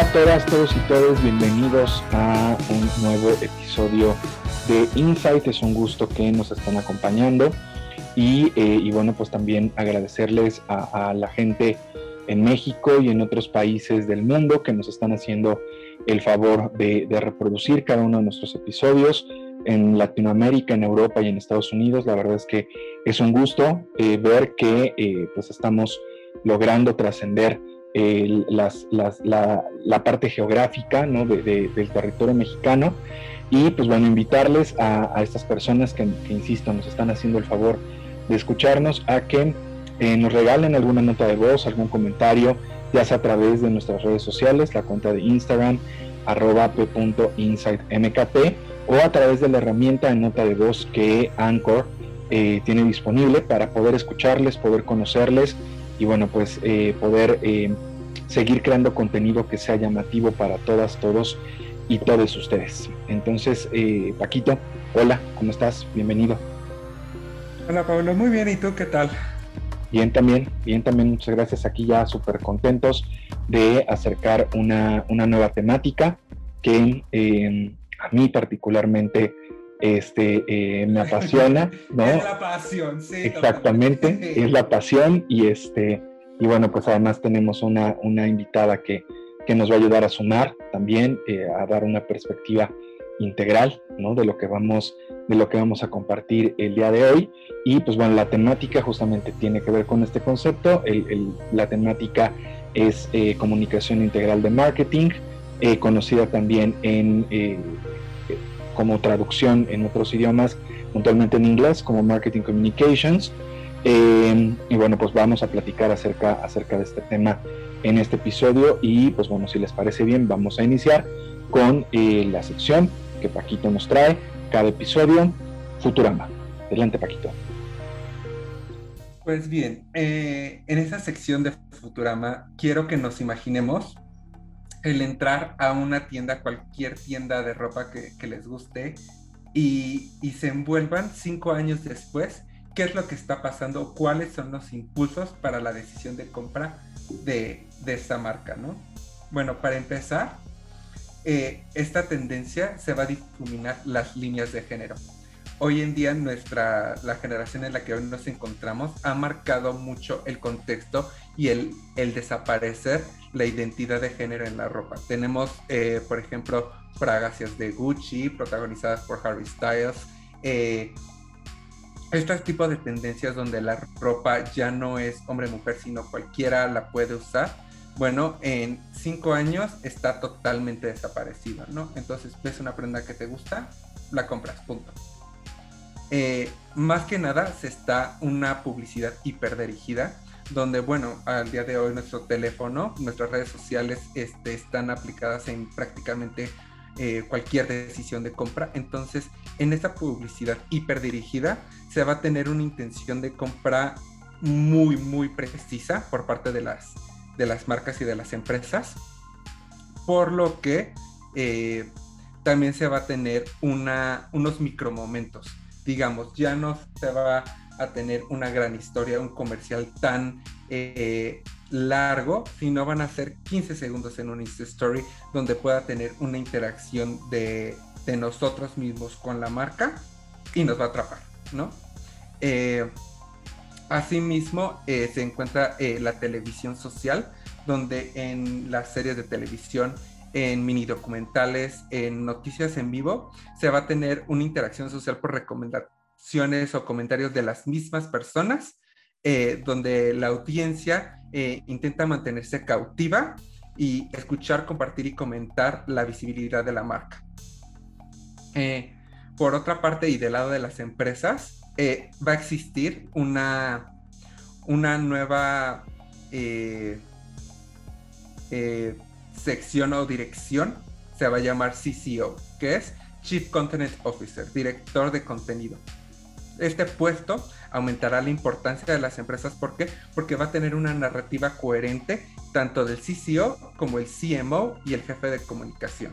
Hola a todas, todos y todas, bienvenidos a un nuevo episodio de Insight. Es un gusto que nos estén acompañando y, eh, bueno, pues también agradecerles a, la gente en México y en otros países del mundo que nos están haciendo el favor de, reproducir cada uno de nuestros episodios en Latinoamérica, en Europa y en Estados Unidos. La verdad es que es un gusto eh, ver que eh, pues estamos logrando trascender la, parte geográfica ¿no? del territorio mexicano y pues bueno, invitarles a, estas personas que, insisto, nos están haciendo el favor de escucharnos a que eh, nos regalen alguna nota de voz, algún comentario, ya sea a través de nuestras redes sociales, la cuenta de Instagram, arroba o a través de la herramienta de nota de voz que Anchor eh, tiene disponible para poder escucharles, poder conocerles y bueno, pues eh, poder eh, seguir creando contenido que sea llamativo para todas, todos y todos ustedes. Entonces, eh, Paquito, hola, ¿cómo estás? Bienvenido. Hola Pablo, muy bien, ¿y tú qué tal? Bien también, bien también, muchas gracias. Aquí ya súper contentos de acercar una, una nueva temática que a mí particularmente este, eh, me apasiona, ¿no? Es la pasión, sí. Exactamente, es la pasión y este, y bueno, pues además tenemos una, una invitada que, que nos va a ayudar a sumar también, eh, a dar una perspectiva integral, ¿no? De lo que vamos, de lo que vamos a compartir el día de hoy. Y pues bueno, la temática justamente tiene que ver con este concepto. la temática es eh, comunicación integral de marketing, conocida también en como traducción en otros idiomas, puntualmente en inglés, como Marketing Communications. Eh, y bueno, pues vamos a platicar acerca, acerca de este tema en este episodio y pues bueno, si les parece bien, vamos a iniciar con eh, la sección que Paquito nos trae cada episodio, Futurama. Adelante, Paquito. Pues bien, eh, en esta sección de Futurama quiero que nos imaginemos el entrar a una tienda, cualquier tienda de ropa que, les guste, y, se envuelvan cinco años después, qué es lo que está pasando, cuáles son los impulsos para la decisión de compra de, de esta marca, ¿no? Bueno, para empezar, eh, esta tendencia se va a difuminar las líneas de género. Hoy en día nuestra, la generación en la que hoy nos encontramos ha marcado mucho el contexto y el, el desaparecer la identidad de género en la ropa. Tenemos, eh, por ejemplo, fragancias de Gucci protagonizadas por Harry Styles. Eh, estos tipos de tendencias donde la ropa ya no es hombre-mujer, sino cualquiera la puede usar. Bueno, en cinco años está totalmente desaparecido, ¿no? Entonces ves una prenda que te gusta, la compras, punto. Eh, más que nada se está una publicidad hiperdirigida donde, bueno, al día de hoy nuestro teléfono, nuestras redes sociales este, están aplicadas en prácticamente eh, cualquier decisión de compra. Entonces, en esta publicidad hiperdirigida, se va a tener una intención de compra muy, muy precisa por parte de las, de las marcas y de las empresas, por lo que eh, también se va a tener una, unos micromomentos. Digamos, ya no se va a tener una gran historia, un comercial tan eh, largo, sino van a ser 15 segundos en un Insta Story donde pueda tener una interacción de, nosotros mismos con la marca y nos va a atrapar, ¿no? Eh, asimismo, eh, se encuentra la televisión social, donde en las series de televisión en mini documentales, en noticias en vivo, se va a tener una interacción social por recomendar o comentarios de las mismas personas, eh, donde la audiencia eh, intenta mantenerse cautiva y escuchar, compartir y comentar la visibilidad de la marca. Eh, por otra parte, y del lado de las empresas, va a existir una, una nueva sección o dirección, se va a llamar CCO, que es Chief Content Officer, director de contenido este puesto aumentará la importancia de las empresas. ¿Por qué? Porque va a tener una narrativa coherente tanto del CCO como el CMO y el jefe de comunicación.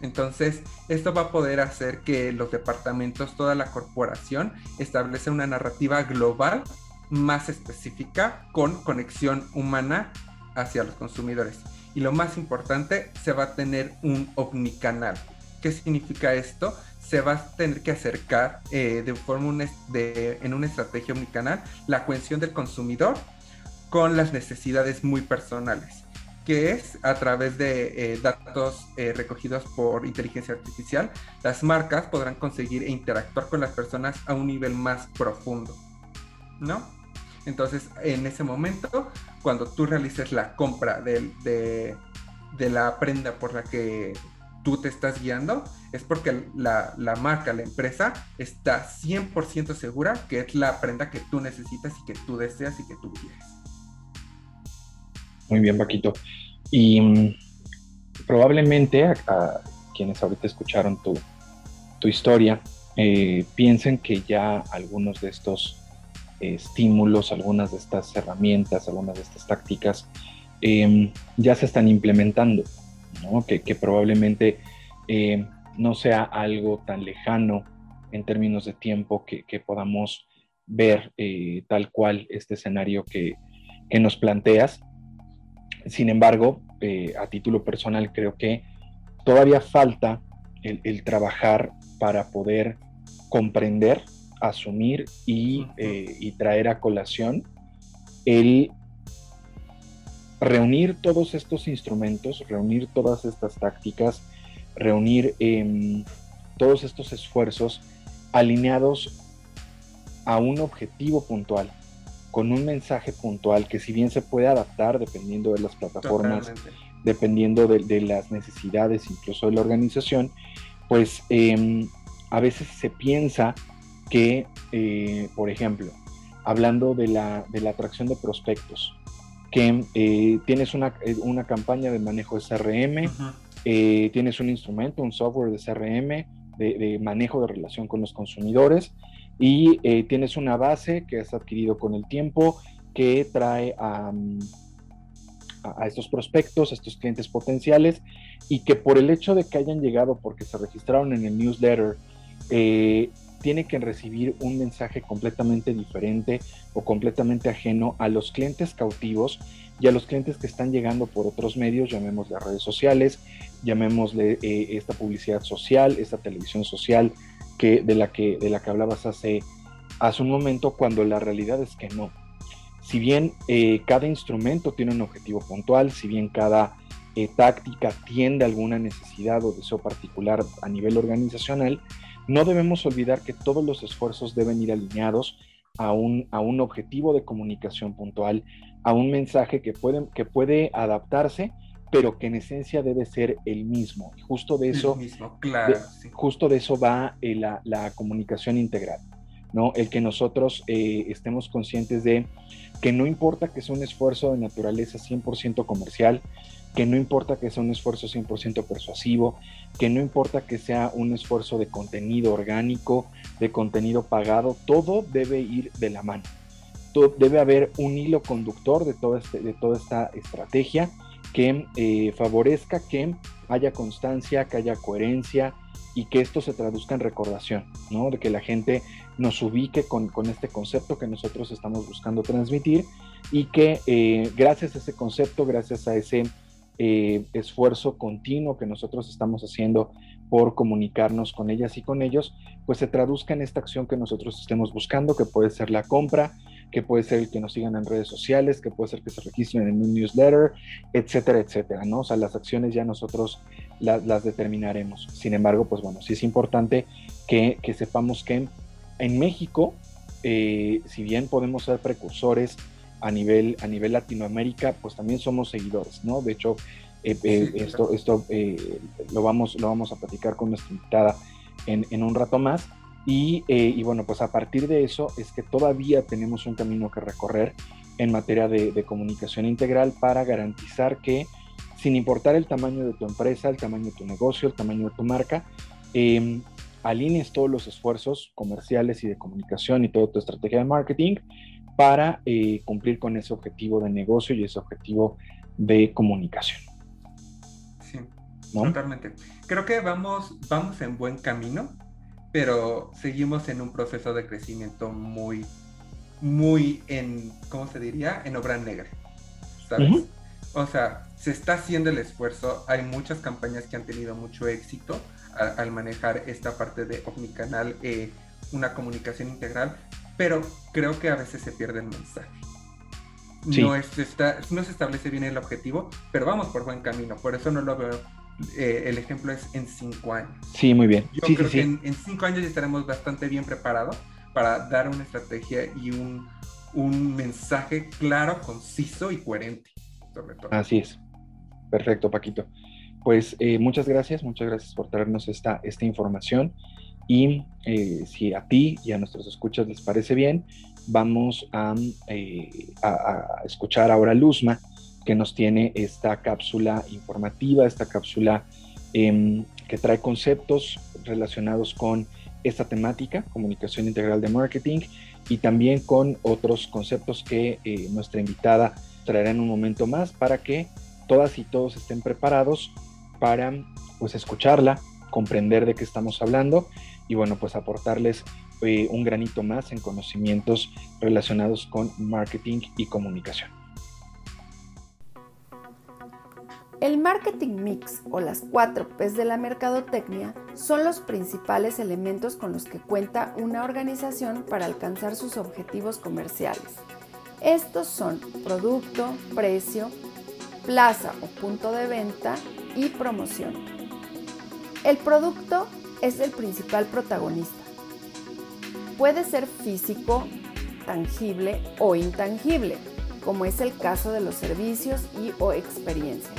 Entonces, esto va a poder hacer que los departamentos, toda la corporación, establece una narrativa global más específica con conexión humana hacia los consumidores. Y lo más importante, se va a tener un omnicanal. ¿Qué significa esto? Se va a tener que acercar eh, de forma en una estrategia omnicanal la cohesión del consumidor con las necesidades muy personales que es a través de eh, datos eh, recogidos por inteligencia artificial, las marcas podrán conseguir e interactuar con las personas a un nivel más profundo, ¿no? Entonces, en ese momento, cuando tú realices la compra de, la prenda por la que tú te estás guiando, es porque la, la marca, la empresa, está 100% segura que es la prenda que tú necesitas y que tú deseas y que tú quieres. Muy bien, Paquito. Y mm, probablemente a, quienes ahorita escucharon tu, historia eh, piensen que ya algunos de estos estímulos, algunas de estas herramientas, algunas de estas tácticas em, ya se están implementando, que, probablemente eh, no sea algo tan lejano en términos de tiempo que, podamos ver eh, tal cual este escenario que, que nos planteas. Sin embargo, eh, a título personal creo que todavía falta el, trabajar para poder comprender, asumir eh, y, traer a colación el reunir todos estos instrumentos, reunir todas estas tácticas, reunir em, todos estos esfuerzos alineados a un objetivo puntual, con un mensaje puntual que si bien se puede adaptar dependiendo de las plataformas, dependiendo de, las necesidades incluso de la organización, pues em, a veces se piensa que, eh, por ejemplo, hablando de la, atracción de prospectos, que eh, tienes eh, una, campaña de manejo de CRM, tienes un instrumento, un software de CRM, de, manejo de relación con los consumidores, y eh, tienes una base que has adquirido con el tiempo que trae a, a, estos prospectos, a estos clientes potenciales y que por el hecho de que hayan llegado porque se registraron en el newsletter, eh, tiene que recibir un mensaje completamente diferente o completamente ajeno a los clientes cautivos y a los clientes que están llegando por otros medios, llamémosle redes sociales, llamémosle eh, esta publicidad social, esta televisión social, que, de, la que, de la que hablabas hace, hace un momento, cuando la realidad es que no. Si bien eh, cada instrumento tiene un objetivo puntual, si bien cada eh, táctica tiende alguna necesidad o deseo particular a nivel organizacional, no debemos olvidar que todos los esfuerzos deben ir alineados a un, a un objetivo de comunicación puntual, a un mensaje que puede, que puede adaptarse pero que en esencia debe ser el mismo. Justo de eso, justo de eso va eh, la, comunicación integral, ¿no? El que nosotros eh, estemos conscientes de que no importa que sea un esfuerzo de naturaleza 100% comercial, que no importa que sea un esfuerzo 100% persuasivo, que no importa que sea un esfuerzo de contenido orgánico, de contenido pagado, todo debe ir de la mano. debe haber un hilo conductor de, todo este, de toda esta estrategia que eh, favorezca que haya constancia, que haya coherencia y que esto se traduzca en recordación, ¿no? De que la gente nos ubique con, este concepto que nosotros estamos buscando transmitir y que eh, gracias a ese concepto, gracias a ese eh, esfuerzo continuo que nosotros estamos haciendo por comunicarnos con ellas y con ellos, pues se traduzca en esta acción que nosotros estemos buscando, que puede ser la compra, que puede ser el que nos sigan en redes sociales, que puede ser que se registren en un newsletter, etcétera, etcétera, ¿no? O sea, las acciones ya nosotros las determinaremos. Sin embargo, pues bueno, sí es importante que, sepamos que en México, eh, si bien podemos ser precursores a nivel, a nivel Latinoamérica, pues también somos seguidores, ¿no? De hecho, eh, eh, esto, esto lo, vamos, lo vamos a platicar con nuestra invitada en, en un rato más, eh, y, bueno, pues a partir de eso es que todavía tenemos un camino que recorrer en materia de, comunicación integral para garantizar que sin importar el tamaño de tu empresa, el tamaño de tu negocio, el tamaño de tu marca, eh, alinees todos los esfuerzos comerciales y de comunicación y toda tu estrategia de marketing para eh, cumplir con ese objetivo de negocio y ese objetivo de comunicación. Sí, totalmente. Creo que vamos, vamos en buen camino pero seguimos en un proceso de crecimiento muy, muy en, ¿cómo se diría? En obra negra, ¿sabes? O sea, se está haciendo el esfuerzo, hay muchas campañas que han tenido mucho éxito al manejar esta parte de omnicanal, eh, una comunicación integral, pero creo que a veces se pierde el mensaje. No, está, no se establece bien el objetivo, pero vamos por buen camino, por eso no lo veo eh, el ejemplo es en cinco años. Sí, muy bien. Yo creo que en, cinco años ya estaremos bastante bien preparados para dar una estrategia y un, un mensaje claro, conciso y coherente, sobre todo. Así es. Perfecto, Paquito. Pues eh, muchas gracias, muchas gracias por traernos esta, esta información. Y eh, si a ti y a nuestros escuchas les parece bien, vamos a, a escuchar ahora Luzma que nos tiene esta cápsula informativa, esta cápsula em, que trae conceptos relacionados con esta temática, comunicación integral de marketing, y también con otros conceptos que eh, nuestra invitada traerá en un momento más para que todas y todos estén preparados para pues escucharla, comprender de qué estamos hablando y bueno pues aportarles eh, un granito más en conocimientos relacionados con marketing y comunicación. El marketing mix o las cuatro P's de la mercadotecnia son los principales elementos con los que cuenta una organización para alcanzar sus objetivos comerciales. Estos son producto, precio, plaza o punto de venta y promoción. El producto es el principal protagonista. Puede ser físico, tangible o intangible, como es el caso de los servicios y o experiencias.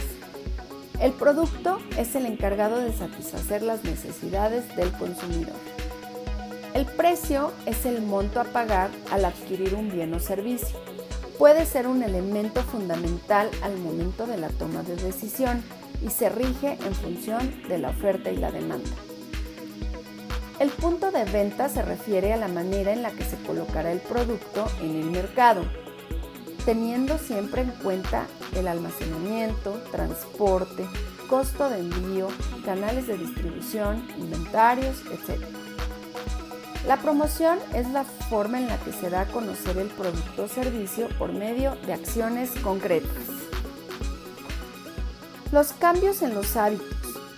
El producto es el encargado de satisfacer las necesidades del consumidor. El precio es el monto a pagar al adquirir un bien o servicio. Puede ser un elemento fundamental al momento de la toma de decisión y se rige en función de la oferta y la demanda. El punto de venta se refiere a la manera en la que se colocará el producto en el mercado, teniendo siempre en cuenta el almacenamiento, transporte, costo de envío, canales de distribución, inventarios, etc. La promoción es la forma en la que se da a conocer el producto o servicio por medio de acciones concretas. Los cambios en los hábitos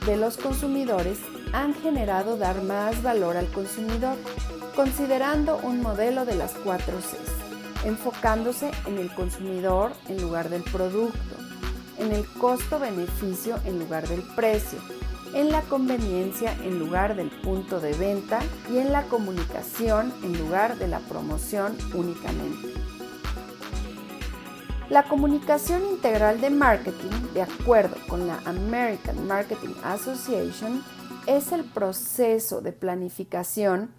de los consumidores han generado dar más valor al consumidor, considerando un modelo de las cuatro Cs enfocándose en el consumidor en lugar del producto, en el costo-beneficio en lugar del precio, en la conveniencia en lugar del punto de venta y en la comunicación en lugar de la promoción únicamente. La comunicación integral de marketing, de acuerdo con la American Marketing Association, es el proceso de planificación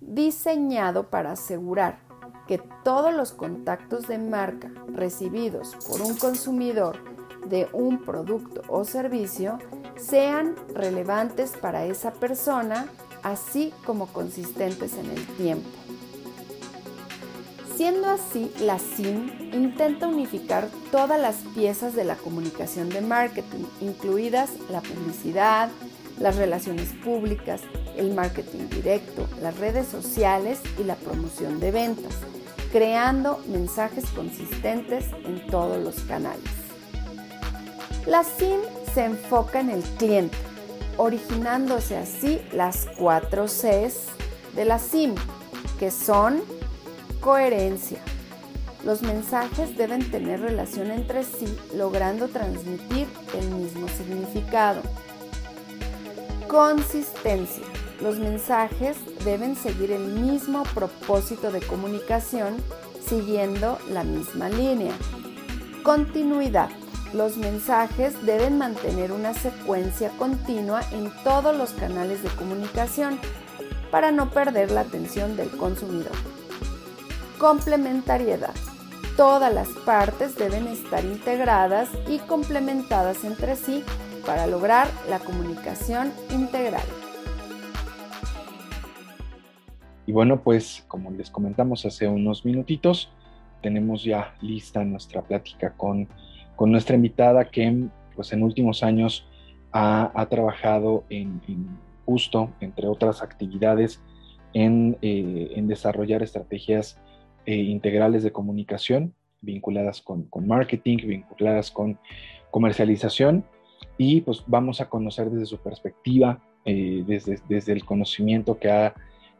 diseñado para asegurar que todos los contactos de marca recibidos por un consumidor de un producto o servicio sean relevantes para esa persona, así como consistentes en el tiempo. Siendo así, la SIM intenta unificar todas las piezas de la comunicación de marketing, incluidas la publicidad, las relaciones públicas, el marketing directo, las redes sociales y la promoción de ventas, creando mensajes consistentes en todos los canales. La SIM se enfoca en el cliente, originándose así las cuatro Cs de la SIM, que son coherencia. Los mensajes deben tener relación entre sí, logrando transmitir el mismo significado. Consistencia los mensajes deben seguir el mismo propósito de comunicación siguiendo la misma línea. Continuidad. Los mensajes deben mantener una secuencia continua en todos los canales de comunicación para no perder la atención del consumidor. Complementariedad. Todas las partes deben estar integradas y complementadas entre sí para lograr la comunicación integral. Y bueno, pues como les comentamos hace unos minutitos, tenemos ya lista nuestra plática con, nuestra invitada que pues en últimos años ha, trabajado en, justo, entre otras actividades, en, eh, desarrollar estrategias eh, integrales de comunicación, vinculadas con, marketing, vinculadas con comercialización y pues vamos a conocer desde su perspectiva, eh, desde, desde el conocimiento que ha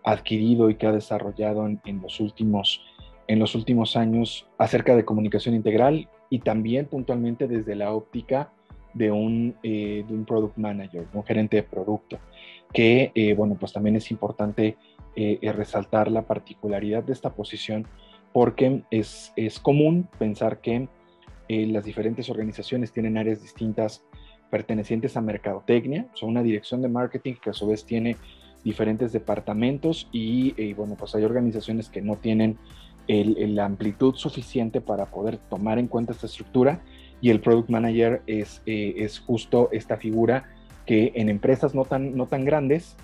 adquirido y que ha desarrollado en, los últimos, en los últimos años acerca de comunicación integral y también puntualmente desde la óptica de un, eh, de un product manager, un gerente de producto, que, eh, bueno, pues también es importante eh, resaltar la particularidad de esta posición porque es, es común pensar que las diferentes organizaciones tienen áreas distintas pertenecientes a mercadotecnia, son una dirección de marketing que a su vez tiene diferentes departamentos y, bueno, pues hay organizaciones que no tienen la amplitud suficiente para poder tomar en cuenta esta estructura y el product manager es, eh, es justo esta figura que en empresas no tan, no tan grandes,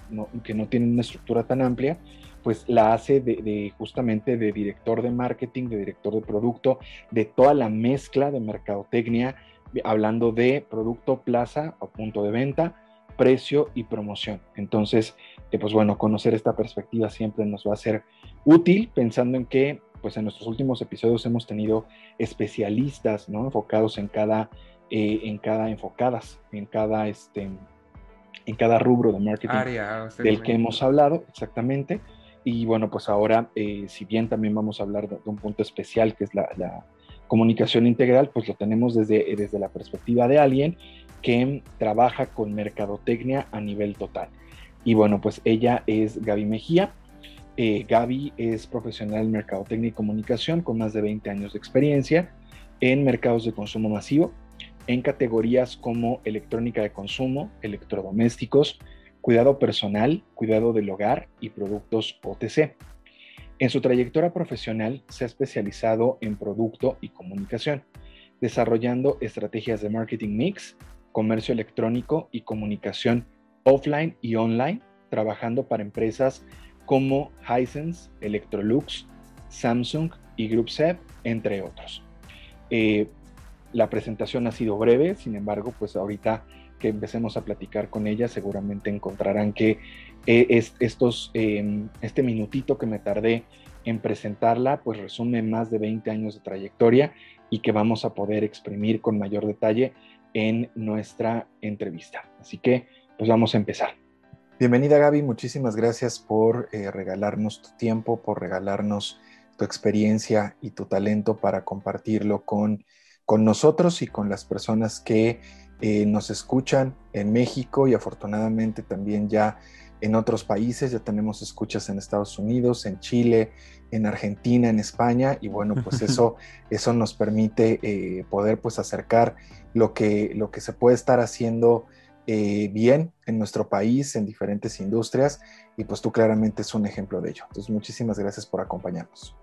que no tienen una estructura tan amplia, pues la hace de, justamente de director de marketing, de director de producto, de toda la mezcla de mercadotecnia, hablando de producto, plaza o punto de venta, precio y promoción. Entonces, eh, pues bueno, conocer esta perspectiva siempre nos va a ser útil pensando en que pues en nuestros últimos episodios hemos tenido especialistas, ¿no? Enfocados en cada, eh, en cada, enfocadas, en cada, este, en cada rubro de marketing del que hemos hablado, exactamente. Y bueno, pues ahora, eh, si bien también vamos a hablar de, un punto especial que es la, la, comunicación integral, pues lo tenemos desde, desde la perspectiva de alguien que trabaja con mercadotecnia a nivel total. Y bueno, pues ella es Gaby Mejía, eh, Gaby es profesional en mercadotecnia y comunicación con más de 20 años de experiencia en mercados de consumo masivo, en categorías como electrónica de consumo, electrodomésticos, cuidado personal, cuidado del hogar y productos OTC. En su trayectoria profesional se ha especializado en producto y comunicación, desarrollando estrategias de marketing mix, comercio electrónico y comunicación offline y online, trabajando para empresas como Hisense, Electrolux, Samsung y Group entre otros. Eh, la presentación ha sido breve, sin embargo, pues ahorita que empecemos a platicar con ella, seguramente encontrarán que eh, es, estos, em, este minutito que me tardé en presentarla, pues resume más de 20 años de trayectoria y que vamos a poder exprimir con mayor detalle en nuestra entrevista. Así que, pues vamos a empezar. Bienvenida Gaby, muchísimas gracias por eh, regalarnos tu tiempo, por regalarnos tu experiencia y tu talento para compartirlo con, con nosotros y con las personas que eh, nos escuchan en México y afortunadamente también ya en otros países. Ya tenemos escuchas en Estados Unidos, en Chile, en Argentina, en España y bueno, pues eso, eso nos permite eh, poder pues acercar lo que, lo que se puede estar haciendo eh, bien en nuestro país, en diferentes industrias, y pues tú claramente es un ejemplo de ello. Entonces, muchísimas gracias por acompañarnos.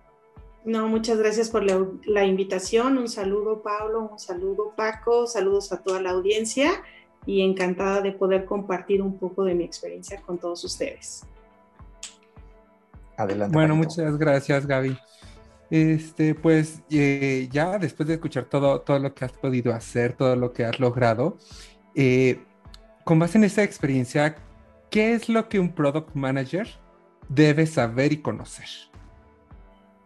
No, muchas gracias por la, invitación. Un saludo, Pablo, un saludo, Paco, saludos a toda la audiencia y encantada de poder compartir un poco de mi experiencia con todos ustedes. Adelante. Bueno, muchas gracias, Gaby. Este, pues eh, ya después de escuchar todo, todo lo que has podido hacer, todo lo que has logrado, eh, con base en esa experiencia, ¿qué es lo que un product manager debe saber y conocer?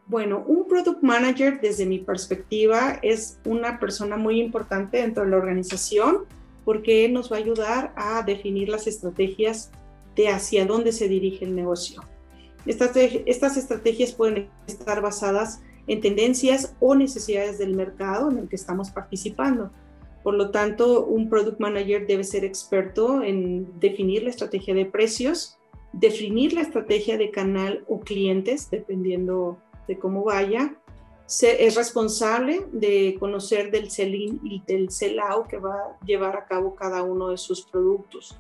Bueno, un product manager desde mi perspectiva es una persona muy importante dentro de la organización porque nos va a ayudar a definir las estrategias de hacia dónde se dirige el negocio. Estas, estas estrategias pueden estar basadas en tendencias o necesidades del mercado en el que estamos participando. Por lo tanto, un product manager debe ser experto en definir la estrategia de precios, definir la estrategia de canal o clientes, dependiendo de cómo vaya. es responsable de conocer del sell-in y del sell-out que va a llevar a cabo cada uno de sus productos.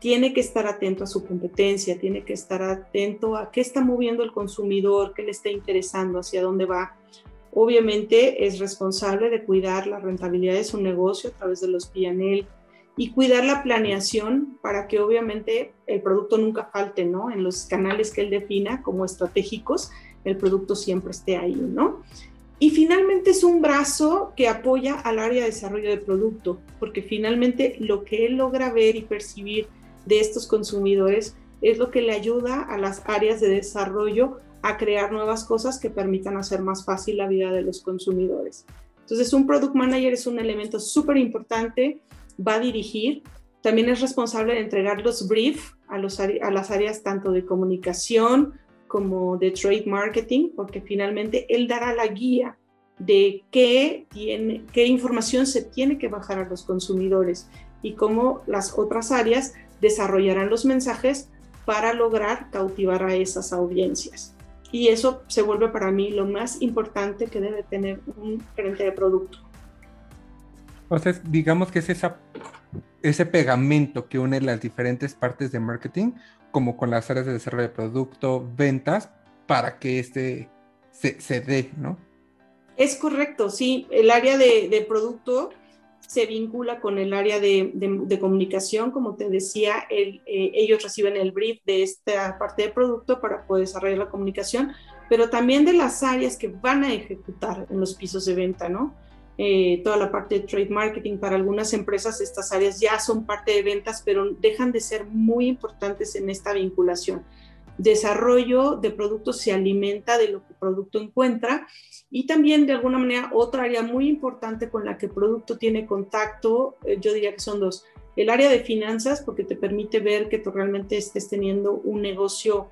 Tiene que estar atento a su competencia, tiene que estar atento a qué está moviendo el consumidor, qué le está interesando, hacia dónde va Obviamente es responsable de cuidar la rentabilidad de su negocio a través de los PNL y cuidar la planeación para que obviamente el producto nunca falte, ¿no? En los canales que él defina como estratégicos, el producto siempre esté ahí, ¿no? Y finalmente es un brazo que apoya al área de desarrollo de producto, porque finalmente lo que él logra ver y percibir de estos consumidores es lo que le ayuda a las áreas de desarrollo a crear nuevas cosas que permitan hacer más fácil la vida de los consumidores. Entonces, un product manager es un elemento súper importante, va a dirigir, también es responsable de entregar los briefs a, a las áreas tanto de comunicación como de trade marketing, porque finalmente él dará la guía de qué, tiene, qué información se tiene que bajar a los consumidores y cómo las otras áreas desarrollarán los mensajes para lograr cautivar a esas audiencias. Y eso se vuelve para mí lo más importante que debe tener un gerente de producto. Entonces, digamos que es ese pegamento que une las diferentes partes de marketing, como con las áreas de desarrollo de producto, ventas, para que este se, se dé, ¿no? Es correcto, sí. El área de, producto se vincula con el área de, de, comunicación, como te decía, eh, ellos reciben el brief de esta parte de producto para poder desarrollar la comunicación, pero también de las áreas que van a ejecutar en los pisos de venta, ¿no? Eh, toda la parte de trade marketing, para algunas empresas estas áreas ya son parte de ventas, pero dejan de ser muy importantes en esta vinculación desarrollo de productos se alimenta de lo que el producto encuentra y también de alguna manera otra área muy importante con la que el producto tiene contacto, eh, yo diría que son dos. El área de finanzas, porque te permite ver que tú realmente estés teniendo un negocio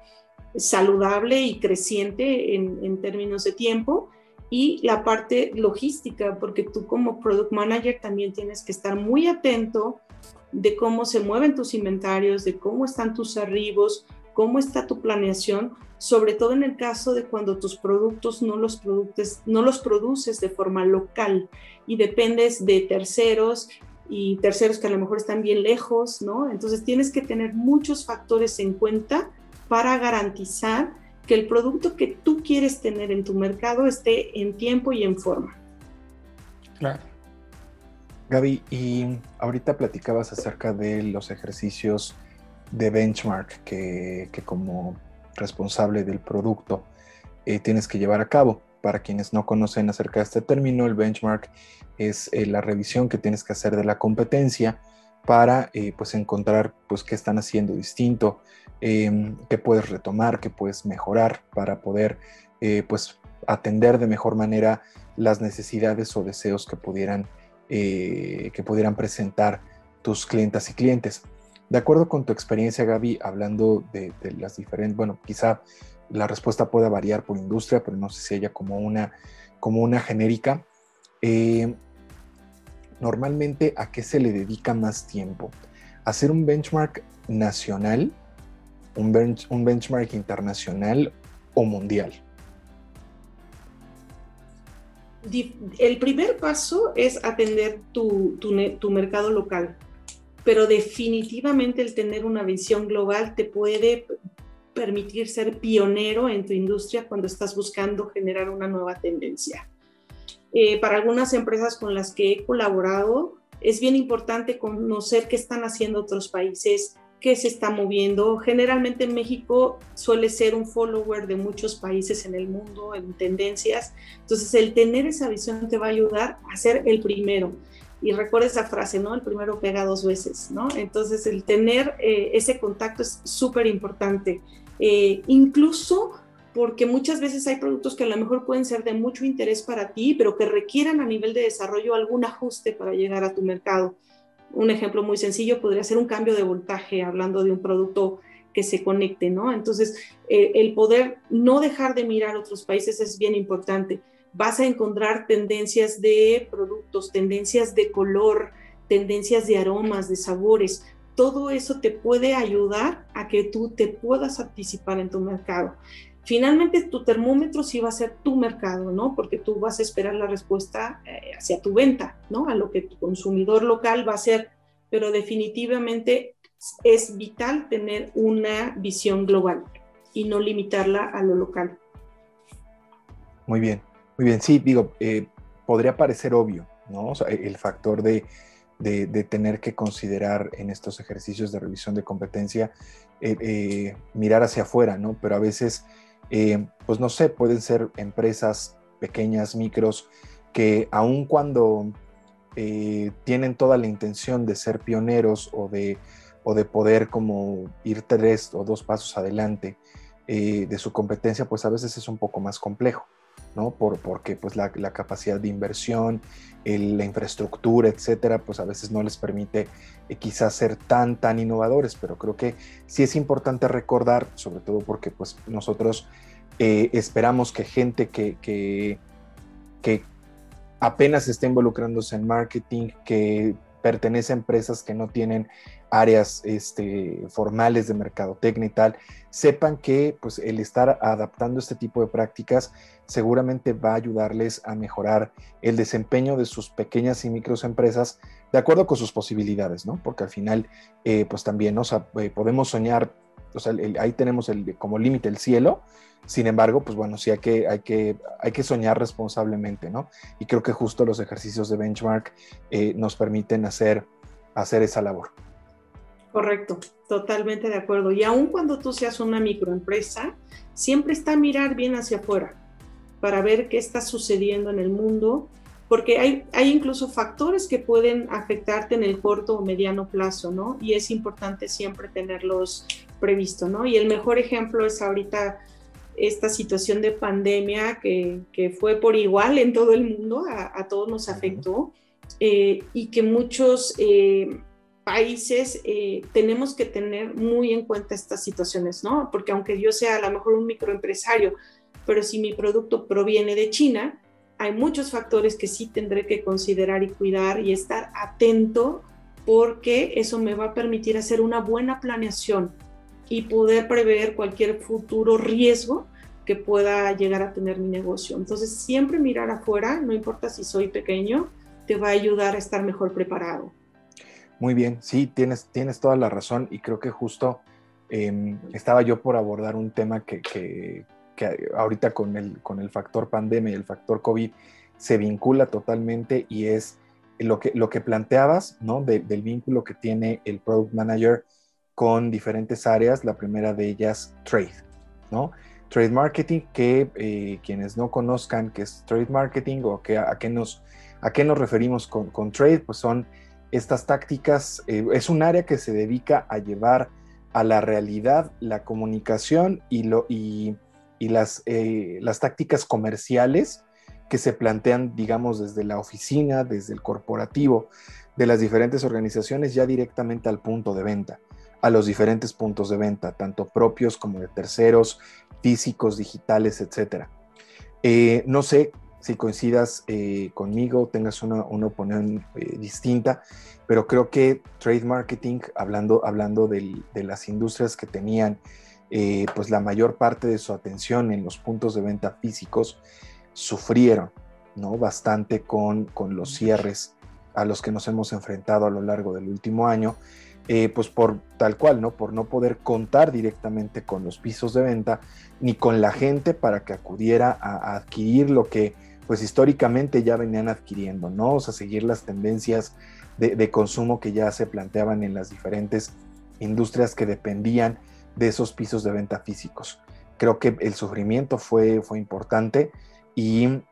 saludable y creciente en, en términos de tiempo. Y la parte logística, porque tú como product manager también tienes que estar muy atento de cómo se mueven tus inventarios, de cómo están tus arribos, cómo está tu planeación, sobre todo en el caso de cuando tus productos no los, produces, no los produces de forma local y dependes de terceros y terceros que a lo mejor están bien lejos, ¿no? Entonces tienes que tener muchos factores en cuenta para garantizar que el producto que tú quieres tener en tu mercado esté en tiempo y en forma. Claro. Gaby, y ahorita platicabas acerca de los ejercicios de benchmark que, como responsable del producto eh, tienes que llevar a cabo. Para quienes no conocen acerca de este término, el benchmark es eh, la revisión que tienes que hacer de la competencia para eh, pues encontrar pues qué están haciendo distinto, em, qué puedes retomar, qué puedes mejorar para poder pues atender de mejor manera las necesidades o deseos que pudieran, que pudieran presentar tus clientas y clientes. De acuerdo con tu experiencia, Gaby, hablando de, las diferentes, bueno, quizá la respuesta pueda variar por industria, pero no sé si haya como una, como una genérica. Normalmente, ¿a qué se le dedica más tiempo? ¿Hacer un benchmark nacional, un, un benchmark internacional o mundial? El primer paso es atender tu, tu mercado local pero definitivamente el tener una visión global te puede permitir ser pionero en tu industria cuando estás buscando generar una nueva tendencia. Eh, para algunas empresas con las que he colaborado, es bien importante conocer qué están haciendo otros países, qué se está moviendo. Generalmente en México suele ser un follower de muchos países en el mundo, en tendencias. Entonces, el tener esa visión te va a ayudar a ser el primero y recuerda esa frase, ¿no? El primero pega dos veces, ¿no? Entonces, el tener eh, ese contacto es súper importante. Eh, incluso porque muchas veces hay productos que a lo mejor pueden ser de mucho interés para ti, pero que requieran a nivel de desarrollo algún ajuste para llegar a tu mercado. Un ejemplo muy sencillo podría ser un cambio de voltaje, hablando de un producto que se conecte, ¿no? Entonces, eh, el poder no dejar de mirar otros países es bien importante vas a encontrar tendencias de productos, tendencias de color, tendencias de aromas, de sabores. Todo eso te puede ayudar a que tú te puedas anticipar en tu mercado. Finalmente, tu termómetro sí va a ser tu mercado, ¿no? Porque tú vas a esperar la respuesta eh, hacia tu venta, ¿no? A lo que tu consumidor local va a hacer. Pero definitivamente es vital tener una visión global y no limitarla a lo local. Muy bien. Muy bien, sí, digo, eh, podría parecer obvio, ¿no? El factor de, tener que considerar en estos ejercicios de revisión de competencia, eh, mirar hacia afuera, ¿no? Pero a veces, pues no sé, pueden ser empresas pequeñas, micros, que aun cuando tienen toda la intención de ser pioneros o de, o de poder como ir tres o dos pasos adelante, eh, de su competencia, pues a veces es un poco más complejo. ¿No? Por, porque pues la, capacidad de inversión, la infraestructura, etcétera, pues a veces no les permite eh, quizás ser tan, tan innovadores, pero creo que sí es importante recordar, sobre todo porque pues nosotros eh, esperamos que gente que, que, que apenas esté involucrándose en marketing, que pertenece a empresas que no tienen áreas este, formales de mercadotecnia y tal, sepan que pues, el estar adaptando este tipo de prácticas seguramente va a ayudarles a mejorar el desempeño de sus pequeñas y microempresas de acuerdo con sus posibilidades, ¿no? Porque al final, eh, pues también, o sea, eh, podemos soñar, o sea, ahí tenemos el, como límite el cielo, sin embargo, pues bueno, sí hay que, hay que, hay que soñar responsablemente, ¿no? Y creo que justo los ejercicios de benchmark eh, nos permiten hacer, hacer esa labor. Correcto, totalmente de acuerdo. Y aun cuando tú seas una microempresa, siempre está mirar bien hacia afuera para ver qué está sucediendo en el mundo, porque hay, hay incluso factores que pueden afectarte en el corto o mediano plazo, ¿no? Y es importante siempre tenerlos previsto, ¿no? Y el mejor ejemplo es ahorita esta situación de pandemia que, que fue por igual en todo el mundo, a, todos nos afectó, eh, y que muchos... Eh, países eh, tenemos que tener muy en cuenta estas situaciones, ¿no? Porque aunque yo sea a lo mejor un microempresario, pero si mi producto proviene de China, hay muchos factores que sí tendré que considerar y cuidar y estar atento porque eso me va a permitir hacer una buena planeación y poder prever cualquier futuro riesgo que pueda llegar a tener mi negocio. Entonces, siempre mirar afuera, no importa si soy pequeño, te va a ayudar a estar mejor preparado. Muy bien, sí, tienes, tienes toda la razón y creo que justo em, estaba yo por abordar un tema que, que, ahorita con el, con el factor pandemia y el factor COVID se vincula totalmente y es lo que, lo que planteabas, ¿no? del vínculo que tiene el product manager con diferentes áreas, la primera de ellas, trade, ¿no? Trade marketing, que eh, quienes no conozcan qué es trade marketing o a, qué nos, a qué nos referimos con, trade, pues son estas tácticas, eh, es un área que se dedica a llevar a la realidad la comunicación y, las, eh, las tácticas comerciales que se plantean, digamos, desde la oficina, desde el corporativo, de las diferentes organizaciones ya directamente al punto de venta, a los diferentes puntos de venta, tanto propios como de terceros, físicos, digitales, etc. Eh, no sé si coincidas eh, conmigo, tengas una, opinión eh, distinta, pero creo que trade marketing, hablando, hablando de las industrias que tenían pues la mayor parte de su atención en los puntos de venta físicos, sufrieron ¿no? bastante con, con los cierres a los que nos hemos enfrentado a lo largo del último año, pues por tal cual, ¿no? Por no poder contar directamente con los pisos de venta ni con la gente para que acudiera a adquirir lo que pues históricamente ya venían adquiriendo, ¿no? O sea, seguir las tendencias de, consumo que ya se planteaban en las diferentes industrias que dependían de esos pisos de venta físicos. Creo que el sufrimiento fue, fue importante y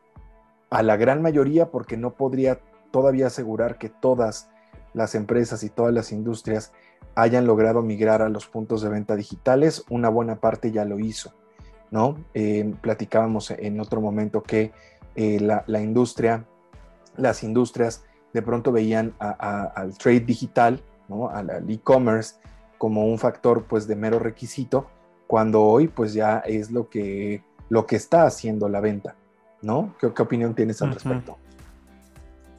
a la gran mayoría, porque no podría todavía asegurar que todas las empresas y todas las industrias hayan logrado migrar a los puntos de venta digitales, una buena parte ya lo hizo, ¿no? Eh, platicábamos en otro momento que eh, la, industria, las industrias de pronto veían al trade digital, ¿no? al e-commerce, como un factor pues de mero requisito, cuando hoy pues ya es lo que, lo que está haciendo la venta, ¿no? ¿Qué, opinión tienes al respecto?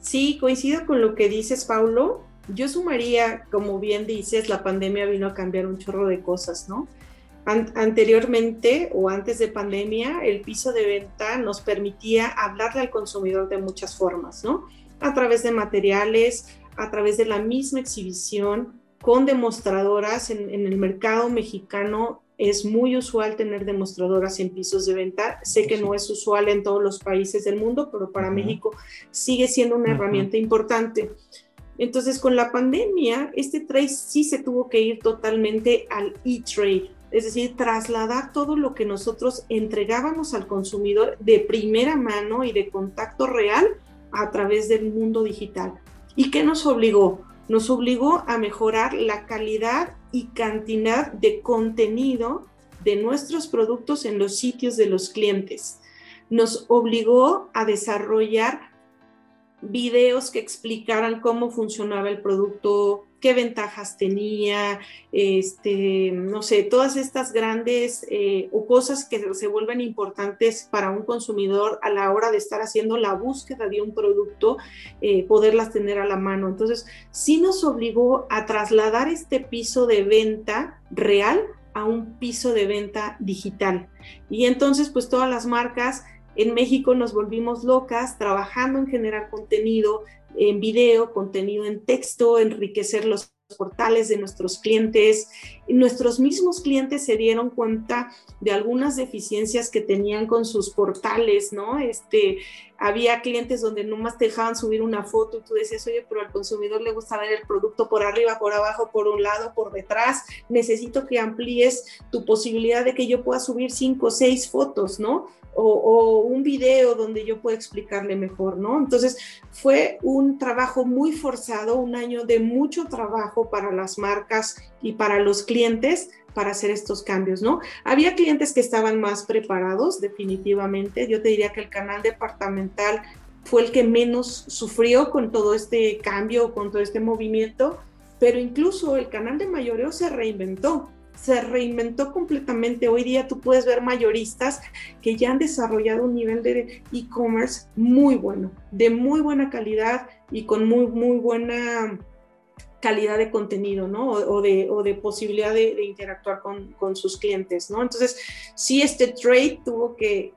Sí, coincido con lo que dices, Paulo. Yo sumaría, como bien dices, la pandemia vino a cambiar un chorro de cosas, ¿no? anteriormente o antes de pandemia, el piso de venta nos permitía hablarle al consumidor de muchas formas, ¿no? A través de materiales, a través de la misma exhibición, con demostradoras. En, el mercado mexicano es muy usual tener demostradoras en pisos de venta. Sé que no es usual en todos los países del mundo, pero para México sigue siendo una herramienta importante. Entonces, con la pandemia, este trade sí se tuvo que ir totalmente al e-trade, es decir, trasladar todo lo que nosotros entregábamos al consumidor de primera mano y de contacto real a través del mundo digital. ¿Y qué nos obligó? Nos obligó a mejorar la calidad y cantidad de contenido de nuestros productos en los sitios de los clientes. Nos obligó a desarrollar videos que explicaran cómo funcionaba el producto, qué ventajas tenía, este, no sé, todas estas grandes eh, o cosas que se vuelven importantes para un consumidor a la hora de estar haciendo la búsqueda de un producto, eh, poderlas tener a la mano. Entonces, sí nos obligó a trasladar este piso de venta real a un piso de venta digital. Y entonces, pues todas las marcas en México nos volvimos locas trabajando en generar contenido en video, contenido en texto, enriquecer los portales de nuestros clientes. Nuestros mismos clientes se dieron cuenta de algunas deficiencias que tenían con sus portales, ¿no? Este, había clientes donde nomás te dejaban subir una foto y tú decías, oye, pero al consumidor le gusta ver el producto por arriba, por abajo, por un lado, por detrás. Necesito que amplíes tu posibilidad de que yo pueda subir cinco o seis fotos, ¿no? o, un video donde yo pueda explicarle mejor, ¿no? Entonces fue un trabajo muy forzado, un año de mucho trabajo para las marcas y para los clientes para hacer estos cambios, ¿no? Había clientes que estaban más preparados, definitivamente. Yo te diría que el canal departamental fue el que menos sufrió con todo este cambio, con todo este movimiento, pero incluso el canal de mayoreo se reinventó se reinventó completamente. Hoy día tú puedes ver mayoristas que ya han desarrollado un nivel de e-commerce muy bueno, de muy buena calidad y con muy, muy buena calidad de contenido, ¿no? O, de, posibilidad de, interactuar con, sus clientes, ¿no? Entonces, sí, este trade tuvo que,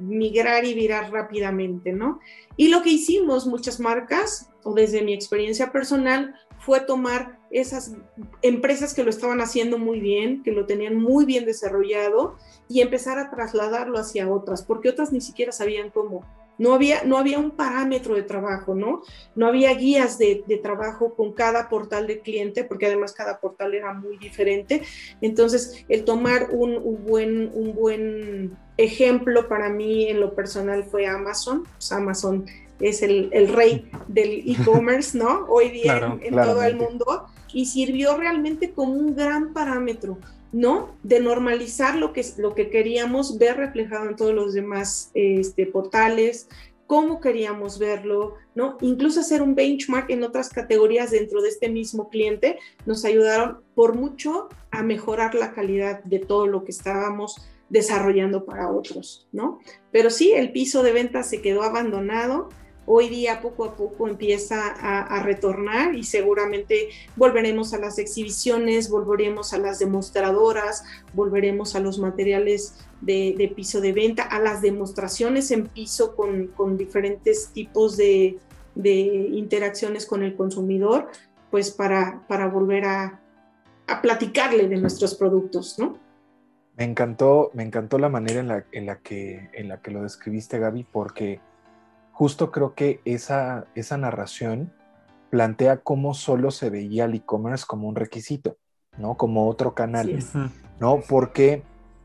migrar y virar rápidamente, ¿no? Y lo que hicimos muchas marcas, o desde mi experiencia personal, fue tomar esas empresas que lo estaban haciendo muy bien, que lo tenían muy bien desarrollado y empezar a trasladarlo hacia otras, porque otras ni siquiera sabían cómo. No había, no había un parámetro de trabajo, ¿no? No había guías de, trabajo con cada portal de cliente, porque además cada portal era muy diferente. Entonces, el tomar un, buen, un buen ejemplo para mí en lo personal fue Amazon. Pues Amazon es el, rey del e-commerce, ¿no? Hoy día en, todo el mundo, y sirvió realmente como un gran parámetro, ¿no? De normalizar lo que, lo que queríamos ver reflejado en todos los demás este, portales, cómo queríamos verlo, ¿no? Incluso hacer un benchmark en otras categorías dentro de este mismo cliente nos ayudaron por mucho a mejorar la calidad de todo lo que estábamos desarrollando para otros, ¿no? Pero sí, el piso de ventas se quedó abandonado, hoy día poco a poco empieza a, retornar y seguramente volveremos a las exhibiciones, volveremos a las demostradoras, volveremos a los materiales de, piso de venta, a las demostraciones en piso con, diferentes tipos de, interacciones con el consumidor, pues para, para volver a, platicarle de nuestros productos, ¿no? Me encantó, me encantó la manera en la, en la, que, en la que lo describiste, Gaby, porque justo creo que esa, esa narración plantea cómo solo se veía el e-commerce como un requisito, ¿no? Como otro canal, ¿no? Porque,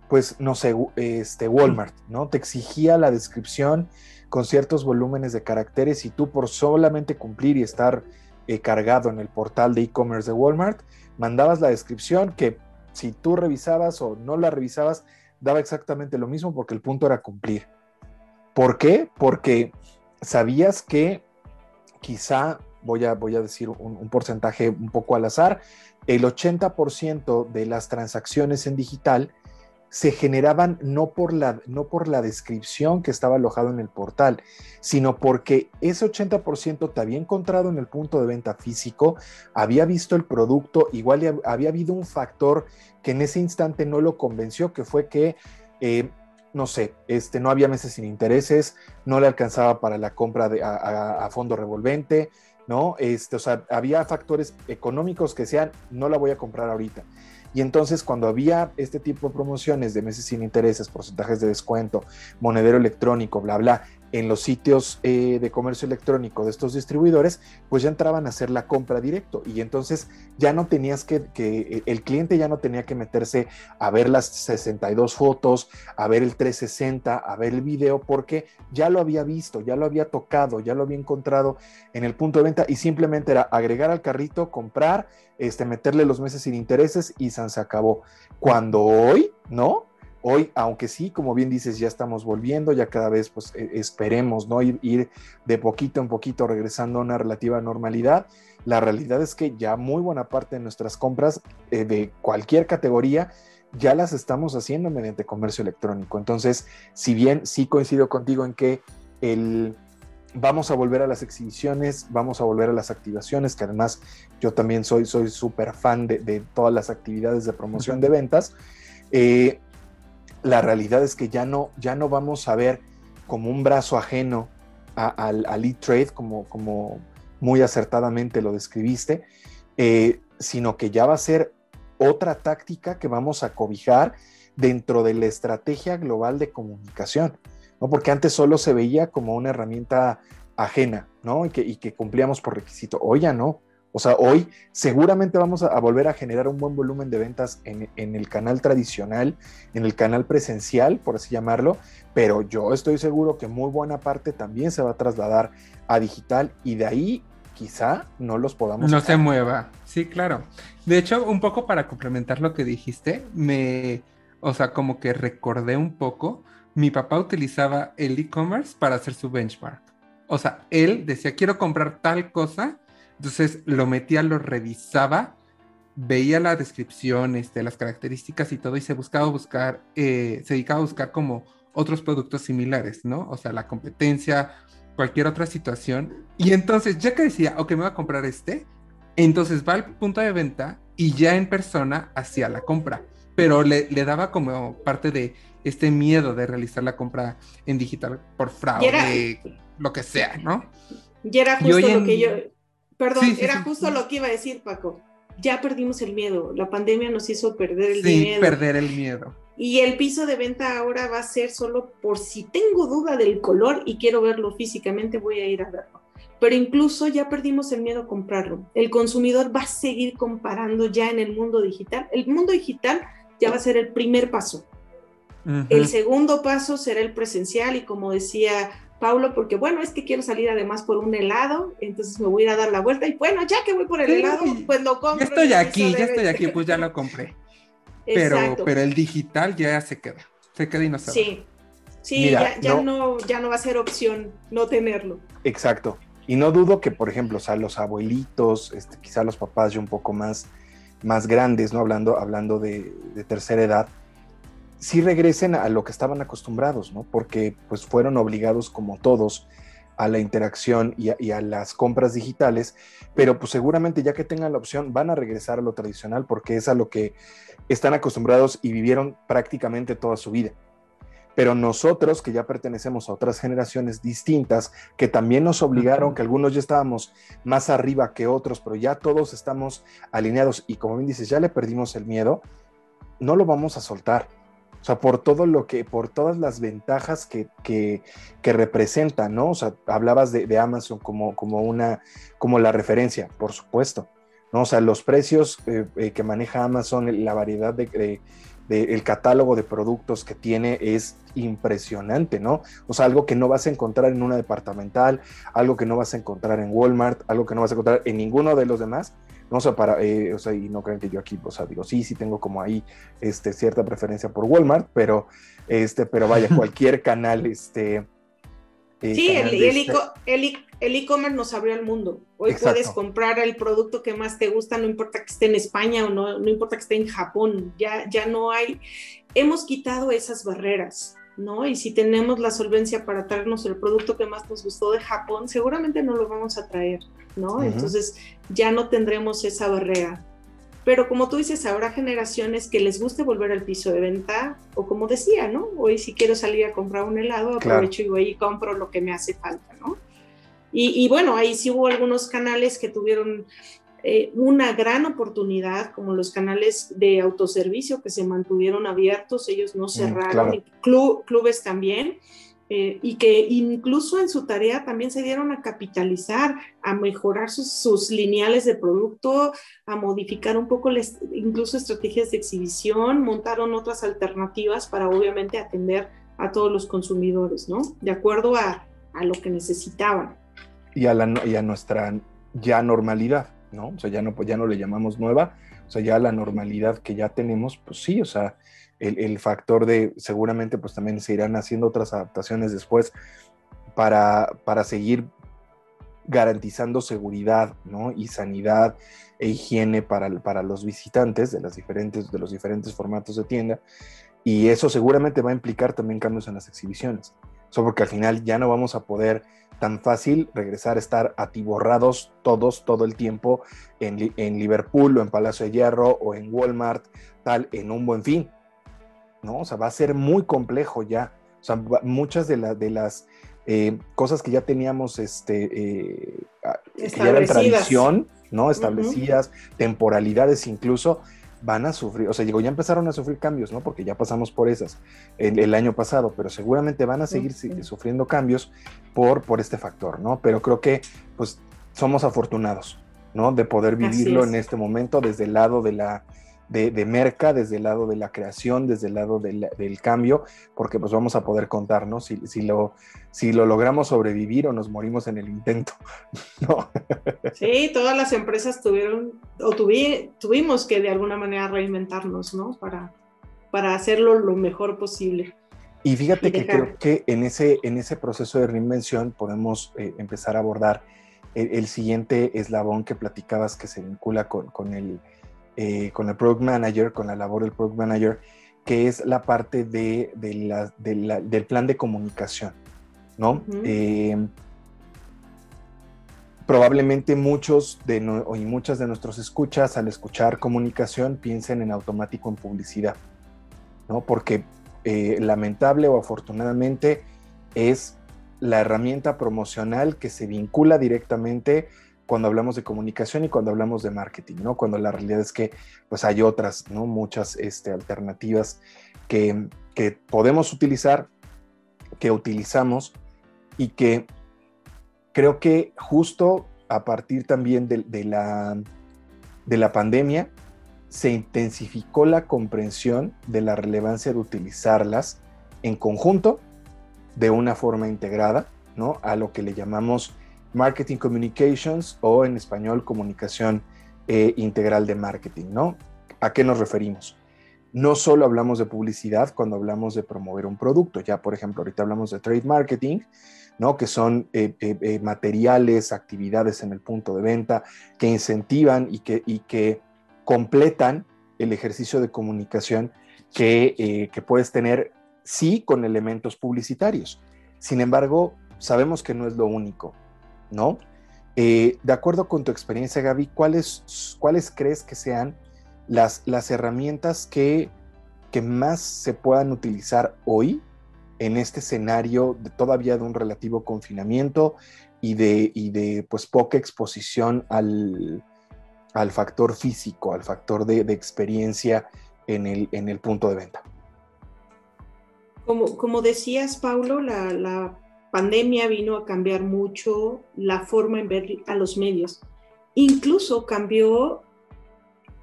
pues, no sé, este, Walmart, ¿no? Te exigía la descripción con ciertos volúmenes de caracteres y tú por solamente cumplir y estar eh, cargado en el portal de e-commerce de Walmart, mandabas la descripción que si tú revisabas o no la revisabas, daba exactamente lo mismo porque el punto era cumplir. ¿Por qué? Porque ¿sabías que quizá, voy a, voy a decir un, porcentaje un poco al azar, el 80% de las transacciones en digital se generaban no por, la, no por la descripción que estaba alojado en el portal, sino porque ese 80% te había encontrado en el punto de venta físico, había visto el producto, igual había habido un factor que en ese instante no lo convenció, que fue que eh, no sé, este, no había meses sin intereses, no le alcanzaba para la compra de, a, fondo revolvente, ¿no? Este, o sea, había factores económicos que sean, no la voy a comprar ahorita. Y entonces cuando había este tipo de promociones de meses sin intereses, porcentajes de descuento, monedero electrónico, bla, bla, en los sitios eh, de comercio electrónico de estos distribuidores, pues ya entraban a hacer la compra directo y entonces ya no tenías que, que, el cliente ya no tenía que meterse a ver las 62 fotos, a ver el 360, a ver el video, porque ya lo había visto, ya lo había tocado, ya lo había encontrado en el punto de venta y simplemente era agregar al carrito, comprar, este, meterle los meses sin intereses y se acabó. Cuando hoy, ¿no? Hoy, aunque sí, como bien dices, ya estamos volviendo, ya cada vez pues e, esperemos, ¿no? Ir, de poquito en poquito regresando a una relativa normalidad. La realidad es que ya muy buena parte de nuestras compras eh, de cualquier categoría ya las estamos haciendo mediante comercio electrónico. Entonces, si bien sí coincido contigo en que el, vamos a volver a las exhibiciones, vamos a volver a las activaciones, que además yo también soy súper fan de, todas las actividades de promoción de ventas. Eh, la realidad es que ya no, ya no vamos a ver como un brazo ajeno al, e-trade, como, como muy acertadamente lo describiste, eh, sino que ya va a ser otra táctica que vamos a cobijar dentro de la estrategia global de comunicación, ¿no? Porque antes solo se veía como una herramienta ajena, ¿no? Y que, y que cumplíamos por requisito. Hoy ya no. O sea, hoy seguramente vamos a, volver a generar un buen volumen de ventas en, el canal tradicional, en el canal presencial, por así llamarlo, pero yo estoy seguro que muy buena parte también se va a trasladar a digital y de ahí quizá no los podamos. No se mueva, sí, claro. De hecho, un poco para complementar lo que dijiste, me, o sea, como que recordé un poco, mi papá utilizaba el e-commerce para hacer su benchmark. O sea, él decía, quiero comprar tal cosa entonces lo metía, lo revisaba, veía la descripción, este, las características y todo, y se buscaba buscar, eh, se dedicaba a buscar como otros productos similares, ¿no? O sea, la competencia, cualquier otra situación. Y entonces, ya que decía, ok, me voy a comprar este, entonces va al punto de venta y ya en persona hacía la compra. Pero le, le daba como parte de este miedo de realizar la compra en digital por fraude, lo que sea, ¿no? Y era justo lo que yo, Perdón, era justo lo que iba a decir, Paco. Ya perdimos el miedo. La pandemia nos hizo perder el sí, miedo. perder el miedo. Y el piso de venta ahora va a ser solo por si tengo duda del color y quiero verlo físicamente, voy a ir a verlo. Pero incluso ya perdimos el miedo a comprarlo. El consumidor va a seguir comparando ya en el mundo digital. El mundo digital ya va a ser el primer paso. El segundo paso será el presencial y como decía Paulo, porque bueno, es que quiero salir además por un helado, entonces me voy a ir a dar la vuelta y bueno, ya que voy por el helado, pues lo compro. Ya estoy aquí, ya estoy aquí, pues ya lo compré. pero, pero el digital ya se queda, se queda y no Sí, sí, ya, no, ya no va a ser opción no tenerlo. Exacto. Y no dudo que, por ejemplo, o sea, los abuelitos, este, quizá los papás ya un poco más, más grandes, ¿no? Hablando, hablando de, de tercera edad, sí regresen a lo que estaban acostumbrados, ¿no? Porque pues fueron obligados como todos a la interacción y a, las compras digitales, pero pues seguramente ya que tengan la opción van a regresar a lo tradicional porque es a lo que están acostumbrados y vivieron prácticamente toda su vida. Pero nosotros que ya pertenecemos a otras generaciones distintas, que también nos obligaron, que algunos ya estábamos más arriba que otros, pero ya todos estamos alineados y como bien dices, ya le perdimos el miedo, no lo vamos a soltar sea, por todo lo que, por todas las ventajas que, que, representa, ¿no? O sea, hablabas de, de, Amazon como, como una, como la referencia, por supuesto, ¿no? O sea, los precios eh, eh, que maneja Amazon, la variedad de, de, el catálogo de productos que tiene es impresionante, ¿no? O sea, algo que no vas a encontrar en una departamental, algo que no vas a encontrar en Walmart, algo que no vas a encontrar en ninguno de los demás, no sé, para, eh, o sea, y no crean que yo aquí, o sea, digo, sí, sí tengo como ahí este, cierta preferencia por Walmart, pero, este, pero vaya, cualquier canal, este... Eh, sí, el e-commerce nos abrió al mundo. Hoy puedes comprar el producto que más te gusta, no importa que esté en España o no, no importa que esté en Japón, ya, ya no hay, hemos quitado esas barreras. ¿No? Y si tenemos la solvencia para traernos el producto que más nos gustó de Japón, seguramente no lo vamos a traer, ¿no? Entonces ya no tendremos esa barrera. Pero como tú dices, habrá generaciones que les guste volver al piso de venta, o como decía, ¿no? Hoy si quiero salir a comprar un helado, aprovecho y voy y compro lo que me hace falta, ¿no? Y, y bueno, ahí sí hubo algunos canales que tuvieron eh, una gran oportunidad, como los canales de autoservicio que se mantuvieron abiertos, ellos no mm, cerraron, clubes también, eh, y que incluso en su tarea también se dieron a capitalizar, a mejorar sus, lineales de producto, a modificar un poco incluso estrategias de exhibición, montaron otras alternativas para obviamente atender a todos los consumidores, ¿no? De acuerdo a, lo que necesitaban. Y a, la, y a nuestra ya normalidad, ¿no? O sea, ya no, pues ya no le llamamos nueva, o sea, ya la normalidad que ya tenemos, pues sí, o sea, el, factor de seguramente pues también se irán haciendo otras adaptaciones después para, para seguir garantizando seguridad ¿no? y sanidad e higiene para, para los visitantes de, las diferentes, de los diferentes formatos de tienda. Y eso seguramente va a implicar también cambios en las exhibiciones. Eso porque al final ya no vamos a poder tan fácil regresar a estar atiborrados todos, todo el tiempo en, en Liverpool o en Palacio de Hierro o en Walmart, tal, en un buen fin. ¿no? O sea, va a ser muy complejo ya. O sea, muchas de, de las eh, cosas que ya teníamos, este, eh, que ya eran tradición, ¿no? Establecidas, temporalidades incluso, van a sufrir, o sea, digo, ya empezaron a sufrir cambios, ¿no? Porque ya pasamos por esas el, año pasado, pero seguramente van a seguir sufriendo cambios por, por este factor, ¿no? Pero creo que, pues, somos afortunados, ¿no? De poder vivirlo en este momento desde el lado de la, de, Merca, desde el lado de la creación, desde el lado del, cambio, porque pues vamos a poder contarnos si, si, lo, si lo logramos sobrevivir o nos morimos en el intento. Sí, todas las empresas tuvieron o tuvimos que de alguna manera reinventarnos, ¿no? Para, para hacerlo lo mejor posible. Y fíjate que creo que en ese, en ese proceso de reinvención podemos eh, empezar a abordar el, siguiente eslabón que platicabas que se vincula con, con el eh, con el Product Manager, con la labor del Product Manager, que es la parte de, del plan de comunicación, ¿no? Eh, probablemente muchos de y muchas de nuestros escuchas al escuchar comunicación piensen en automático en publicidad, ¿no? Porque eh, lamentable o afortunadamente es la herramienta promocional que se vincula directamente cuando hablamos de comunicación y cuando hablamos de marketing, ¿no? Cuando la realidad es que pues hay otras, ¿no? Muchas este, alternativas que, podemos utilizar, que utilizamos y que creo que justo a partir también de, la, de la pandemia se intensificó la comprensión de la relevancia de utilizarlas en conjunto de una forma integrada, ¿no? A lo que le llamamos Marketing Communications o en español Comunicación eh, Integral de Marketing, ¿no? ¿A qué nos referimos? No solo hablamos de publicidad cuando hablamos de promover un producto, ya por ejemplo ahorita hablamos de trade marketing, ¿no? que son eh, eh, materiales, actividades en el punto de venta que incentivan y que, completan el ejercicio de comunicación que puedes tener, sí, con elementos publicitarios. Sin embargo, sabemos que no es lo único. ¿No? Eh, de acuerdo con tu experiencia, Gaby, ¿cuáles, cuáles crees que sean las, las herramientas que, que más se puedan utilizar hoy en este escenario de, todavía de un relativo confinamiento y de, y de pues, poca exposición al, al factor físico, al factor de, de experiencia en el, en el, punto de venta? Como, como decías, Paulo, la, la pandemia vino a cambiar mucho la forma en ver a los medios. Incluso cambió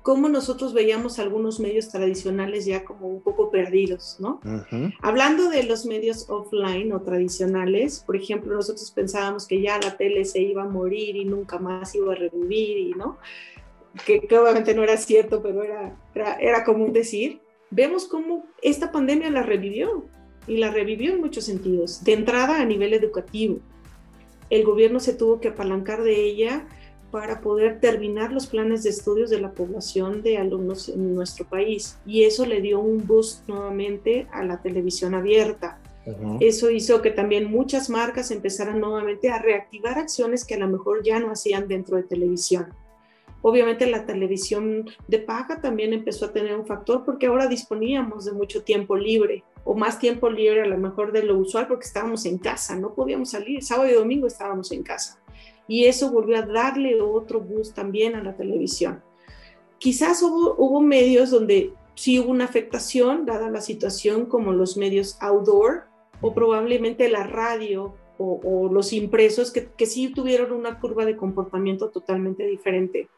cómo nosotros veíamos algunos medios tradicionales ya como un poco perdidos, ¿no? Hablando de los medios offline o tradicionales, por ejemplo, nosotros pensábamos que ya la tele se iba a morir y nunca más iba a revivir, y ¿no? Que, obviamente no era cierto, pero era, era, era común decir. Vemos cómo esta pandemia la revivió y la revivió en muchos sentidos. De entrada a nivel educativo, el gobierno se tuvo que apalancar de ella para poder terminar los planes de estudios de la población de alumnos en nuestro país. Y eso le dio un boost nuevamente a la televisión abierta. Eso hizo que también muchas marcas empezaran nuevamente a reactivar acciones que a lo mejor ya no hacían dentro de televisión. Obviamente la televisión de paga también empezó a tener un factor porque ahora disponíamos de mucho tiempo libre o más tiempo libre a lo mejor de lo usual porque estábamos en casa, no podíamos salir, sábado y domingo estábamos en casa. Y eso volvió a darle otro boost también a la televisión. Quizás hubo, hubo medios donde sí hubo una afectación, dada la situación, como los medios outdoor, o probablemente la radio o, los impresos que, que, sí tuvieron una curva de comportamiento totalmente diferente.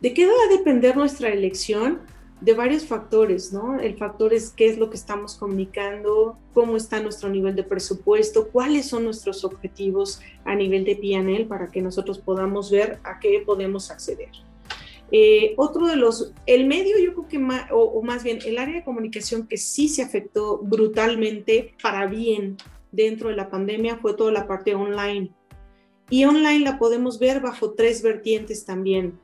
¿De qué va a depender nuestra elección? De varios factores, ¿no? El factor es qué es lo que estamos comunicando, cómo está nuestro nivel de presupuesto, cuáles son nuestros objetivos a nivel de PNL para que nosotros podamos ver a qué podemos acceder. Eh, otro de los, el medio yo creo que más, o, más bien el área de comunicación que sí se afectó brutalmente para bien dentro de la pandemia fue toda la parte online. Y online la podemos ver bajo tres vertientes también.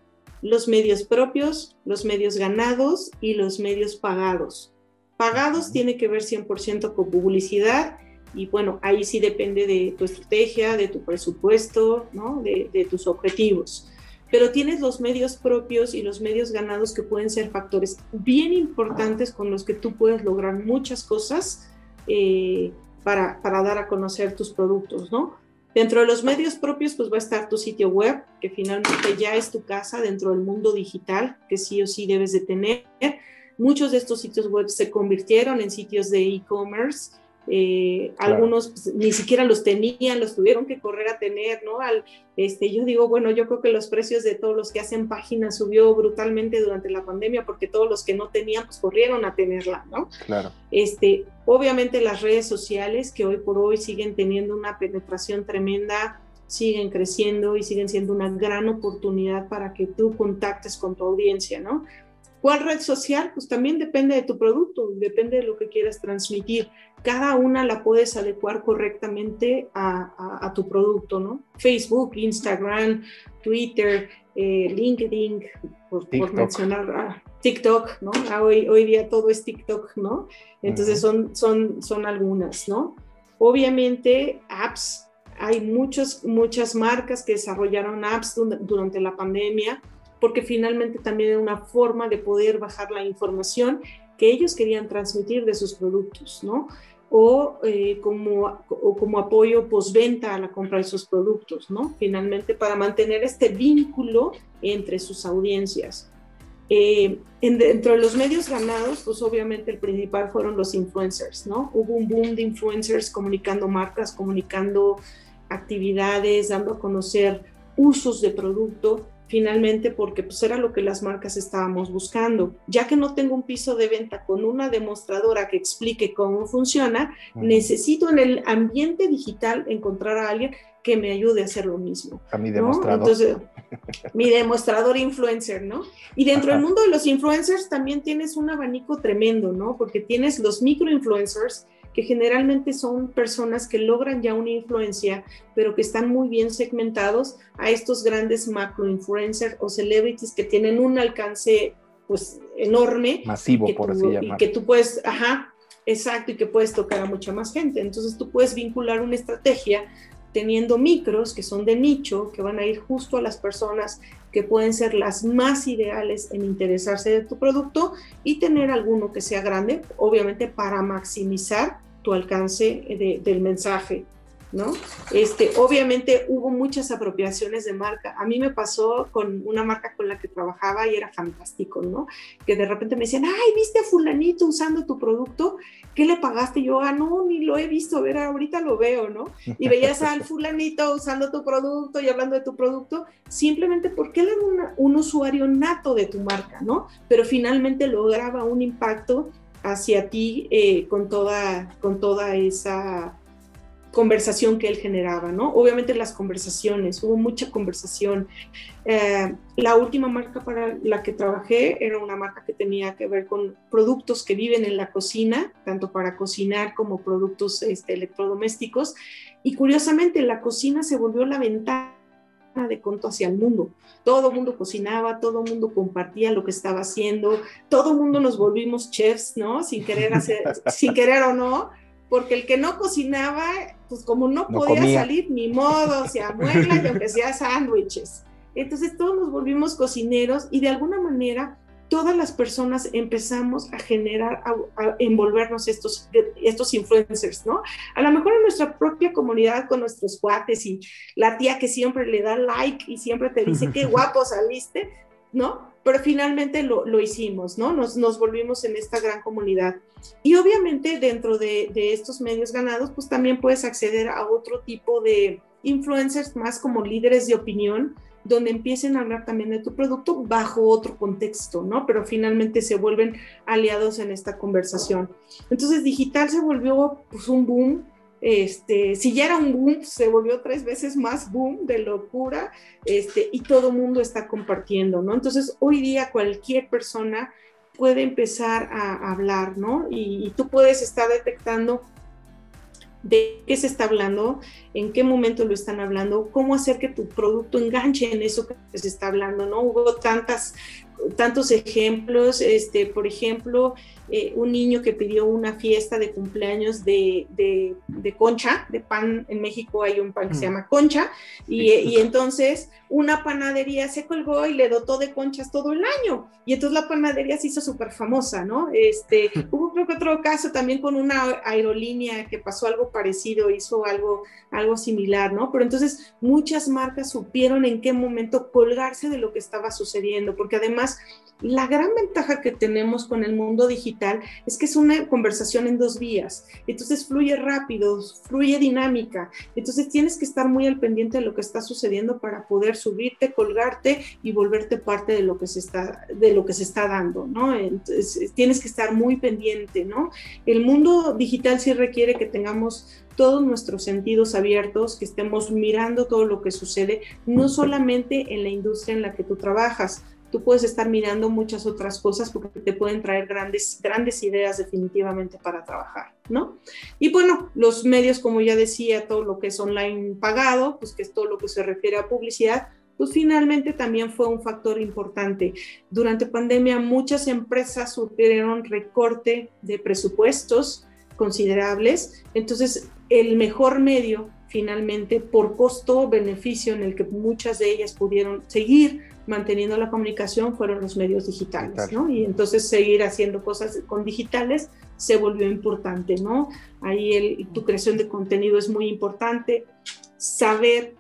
Los medios propios, los medios ganados y los medios pagados. Pagados tiene que ver 100% con publicidad y bueno, ahí sí depende de tu estrategia, de tu presupuesto, ¿no? de, de tus objetivos pero tienes los medios propios y los medios ganados que pueden ser factores bien importantes con los que tú puedes lograr muchas cosas eh, para, para, dar a conocer tus productos, ¿no? Dentro de los medios propios, pues va a estar tu sitio web, que finalmente ya es tu casa dentro del mundo digital, que sí o sí debes de tener. Muchos de estos sitios web se convirtieron en sitios de e-commerce eh, algunos pues, ni siquiera los tenían, los tuvieron que correr a tener, ¿no? Al, este, yo digo, bueno, yo creo que los precios de todos los que hacen páginas subió brutalmente durante la pandemia porque todos los que no tenían, pues corrieron a tenerla, ¿no? Claro. Este, obviamente las redes sociales que hoy por hoy siguen teniendo una penetración tremenda, siguen creciendo y siguen siendo una gran oportunidad para que tú contactes con tu audiencia, ¿no? ¿Cuál red social? Pues también depende de tu producto, depende de lo que quieras transmitir. Cada una la puedes adecuar correctamente a, tu producto, ¿no? Facebook, Instagram, Twitter, eh, LinkedIn, por, mencionar ah, TikTok, ¿no? Ah, hoy, hoy día todo es TikTok, ¿no? Entonces son, son, son algunas, ¿no? Obviamente, apps. Hay muchos, muchas marcas que desarrollaron apps durante la pandemia porque finalmente también era una forma de poder bajar la información que ellos querían transmitir de sus productos, ¿no? O, eh, como, o como apoyo postventa a la compra de sus productos, ¿no? Finalmente, para mantener este vínculo entre sus audiencias. Eh, dentro de los medios ganados, pues obviamente el principal fueron los influencers, ¿no? Hubo un boom de influencers comunicando marcas, comunicando actividades, dando a conocer usos de producto finalmente porque pues era lo que las marcas estábamos buscando. Ya que no tengo un piso de venta con una demostradora que explique cómo funciona, necesito en el ambiente digital encontrar a alguien que me ayude a hacer lo mismo. A mi demostrador. Entonces, mi demostrador influencer, ¿no? Y dentro del mundo de los influencers también tienes un abanico tremendo, ¿no? Porque tienes los micro influencers que generalmente son personas que logran ya una influencia, pero que están muy bien segmentados a estos grandes macro influencers o celebrities que tienen un alcance pues enorme. Masivo, por así llamarlo. Y que tú puedes, ajá, exacto, y que puedes tocar a mucha más gente. Entonces tú puedes vincular una estrategia teniendo micros que son de nicho, que van a ir justo a las personas que pueden ser las más ideales en interesarse de tu producto y tener alguno que sea grande, obviamente para maximizar tu alcance del mensaje, ¿no? Este, obviamente hubo muchas apropiaciones de marca. A mí me pasó con una marca con la que trabajaba y era fantástico, ¿no? Que de repente me decían, ay, ¿viste a fulanito usando tu producto? ¿Qué le pagaste? yo, ah, no, ni lo he visto, a ver, ahorita lo veo, ¿no? Y veías al fulanito usando tu producto y hablando de tu producto, simplemente porque él era un usuario nato de tu marca, ¿no? Pero finalmente lograba un impacto hacia ti eh, con, toda, con toda esa conversación que él generaba, ¿no? Obviamente las conversaciones, hubo mucha conversación. Eh, la última marca para la que trabajé era una marca que tenía que ver con productos que viven en la cocina, tanto para cocinar como productos este, electrodomésticos. Y curiosamente la cocina se volvió la ventana de conto hacia el mundo. Todo el mundo cocinaba, todo el mundo compartía lo que estaba haciendo, todo el mundo nos volvimos chefs, ¿no? Sin querer hacer, sin querer o no, porque el que no cocinaba, pues como no, podía salir, ni modo, se amuela y aunque sea sándwiches. Entonces todos nos volvimos cocineros y de alguna manera todas las personas empezamos a generar, a, envolvernos estos, estos influencers, ¿no? A lo mejor en nuestra propia comunidad con nuestros cuates y la tía que siempre le da like y siempre te dice qué guapo saliste, ¿no? pero finalmente lo, lo hicimos, ¿no? Nos, nos, volvimos en esta gran comunidad. Y obviamente dentro de, de estos medios ganados, pues también puedes acceder a otro tipo de influencers más como líderes de opinión, donde empiecen a hablar también de tu producto bajo otro contexto, ¿no? Pero finalmente se vuelven aliados en esta conversación. Entonces, digital se volvió pues un boom. Este, si ya era un boom, se volvió tres veces más boom de locura, este, y todo el mundo está compartiendo, ¿no? Entonces, hoy día cualquier persona puede empezar a hablar, ¿no? Y, y tú puedes estar detectando de qué se está hablando, en qué momento lo están hablando, cómo hacer que tu producto enganche en eso que se está hablando, ¿no? Hubo tantas, tantos ejemplos, este, por ejemplo, eh, un niño que pidió una fiesta de cumpleaños de, concha, de pan, en México hay un pan que se mm. llama concha, y, y, entonces una panadería se colgó y le dotó de conchas todo el año, y entonces la panadería se hizo súper famosa, ¿no? Este, hubo creo que otro caso también con una aerolínea que pasó algo parecido, hizo algo, algo similar, ¿no? Pero entonces muchas marcas supieron en qué momento colgarse de lo que estaba sucediendo, porque además la gran ventaja que tenemos con el mundo digital es que es una conversación en dos vías, entonces fluye rápido, fluye dinámica, entonces tienes que estar muy al pendiente de lo que está sucediendo para poder subirte, colgarte y volverte parte de lo que se está, de lo que se está dando, ¿no? Entonces tienes que estar muy pendiente, ¿no? El mundo digital sí requiere que tengamos todos nuestros sentidos abiertos, que estemos mirando todo lo que sucede, no solamente en la industria en la que tú trabajas, tú puedes estar mirando muchas otras cosas porque te pueden traer grandes, grandes ideas definitivamente para trabajar, ¿no? Y bueno, los medios, como ya decía, todo lo que es online pagado, pues que es todo lo que se refiere a publicidad, pues finalmente también fue un factor importante. Durante pandemia muchas empresas sufrieron recorte de presupuestos considerables, entonces el mejor medio finalmente por costo-beneficio en el que muchas de ellas pudieron seguir manteniendo la comunicación fueron los medios digitales, ¿no? Y entonces seguir haciendo cosas con digitales se volvió importante, ¿no? Ahí el, tu creación de contenido es muy importante, saber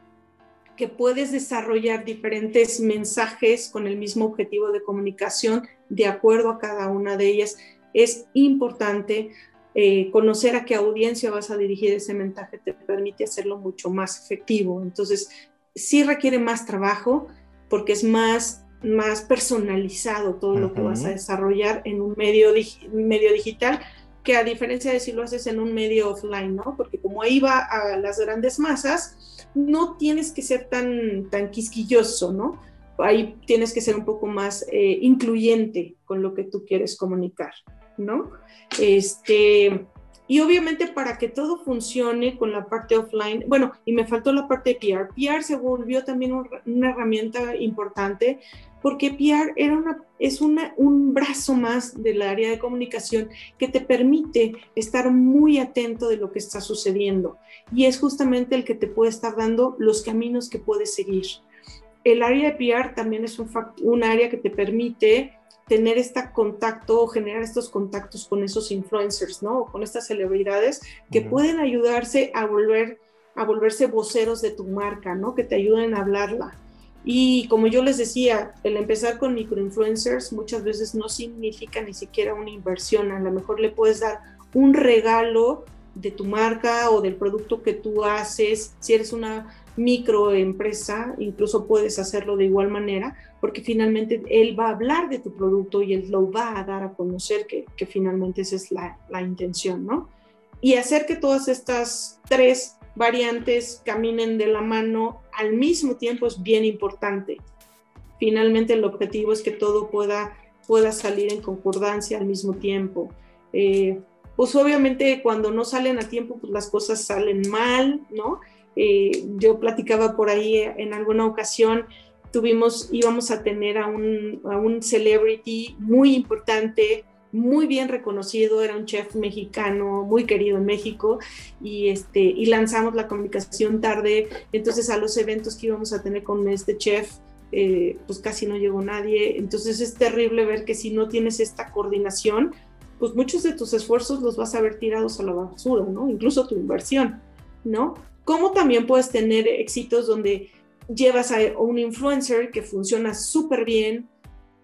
que puedes desarrollar diferentes mensajes con el mismo objetivo de comunicación de acuerdo a cada una de ellas es importante. Eh, conocer a qué audiencia vas a dirigir ese mensaje te permite hacerlo mucho más efectivo. Entonces, sí requiere más trabajo, porque es más, más personalizado todo lo que vas a desarrollar en un medio, medio digital que a diferencia de si lo haces en un medio offline, ¿no? Porque como ahí va a las grandes masas, no tienes que ser tan, tan quisquilloso, ¿no? Ahí tienes que ser un poco más eh, incluyente con lo que tú quieres comunicar, ¿no? Este, y obviamente para que todo funcione con la parte offline, bueno, y me faltó la parte de PR. PR se volvió también una herramienta importante porque PR era una, es una, un brazo más del área de comunicación que te permite estar muy atento de lo que está sucediendo y es justamente el que te puede estar dando los caminos que puedes seguir. El área de PR también es un, un área que te permite tener este contacto o generar estos contactos con esos influencers, ¿no? con estas celebridades que pueden ayudarse a volver a volverse voceros de tu marca, ¿no? Que te ayuden a hablarla. Y como yo les decía, el empezar con microinfluencers muchas veces no significa ni siquiera una inversión. A lo mejor le puedes dar un regalo de tu marca o del producto que tú haces. Si eres una microempresa, incluso puedes hacerlo de igual manera, porque finalmente él va a hablar de tu producto y él lo va a dar a conocer, que, finalmente esa es la, la, intención, ¿no? Y hacer que todas estas tres variantes caminen de la mano al mismo tiempo es bien importante. Finalmente el objetivo es que todo pueda, pueda salir en concordancia al mismo tiempo. Eh, pues obviamente cuando no salen a tiempo, pues las cosas salen mal, ¿no? Eh, yo platicaba por ahí en alguna ocasión, tuvimos, íbamos a tener a un, a un celebrity muy importante, muy bien reconocido, era un chef mexicano, muy querido en México, y, este, y lanzamos la comunicación tarde, entonces a los eventos que íbamos a tener con este chef, eh, pues casi no llegó nadie, entonces es terrible ver que si no tienes esta coordinación, pues muchos de tus esfuerzos los vas a ver tirados a la basura, ¿no? Incluso tu inversión, ¿no? Como también puedes tener éxitos donde llevas a un influencer que funciona súper bien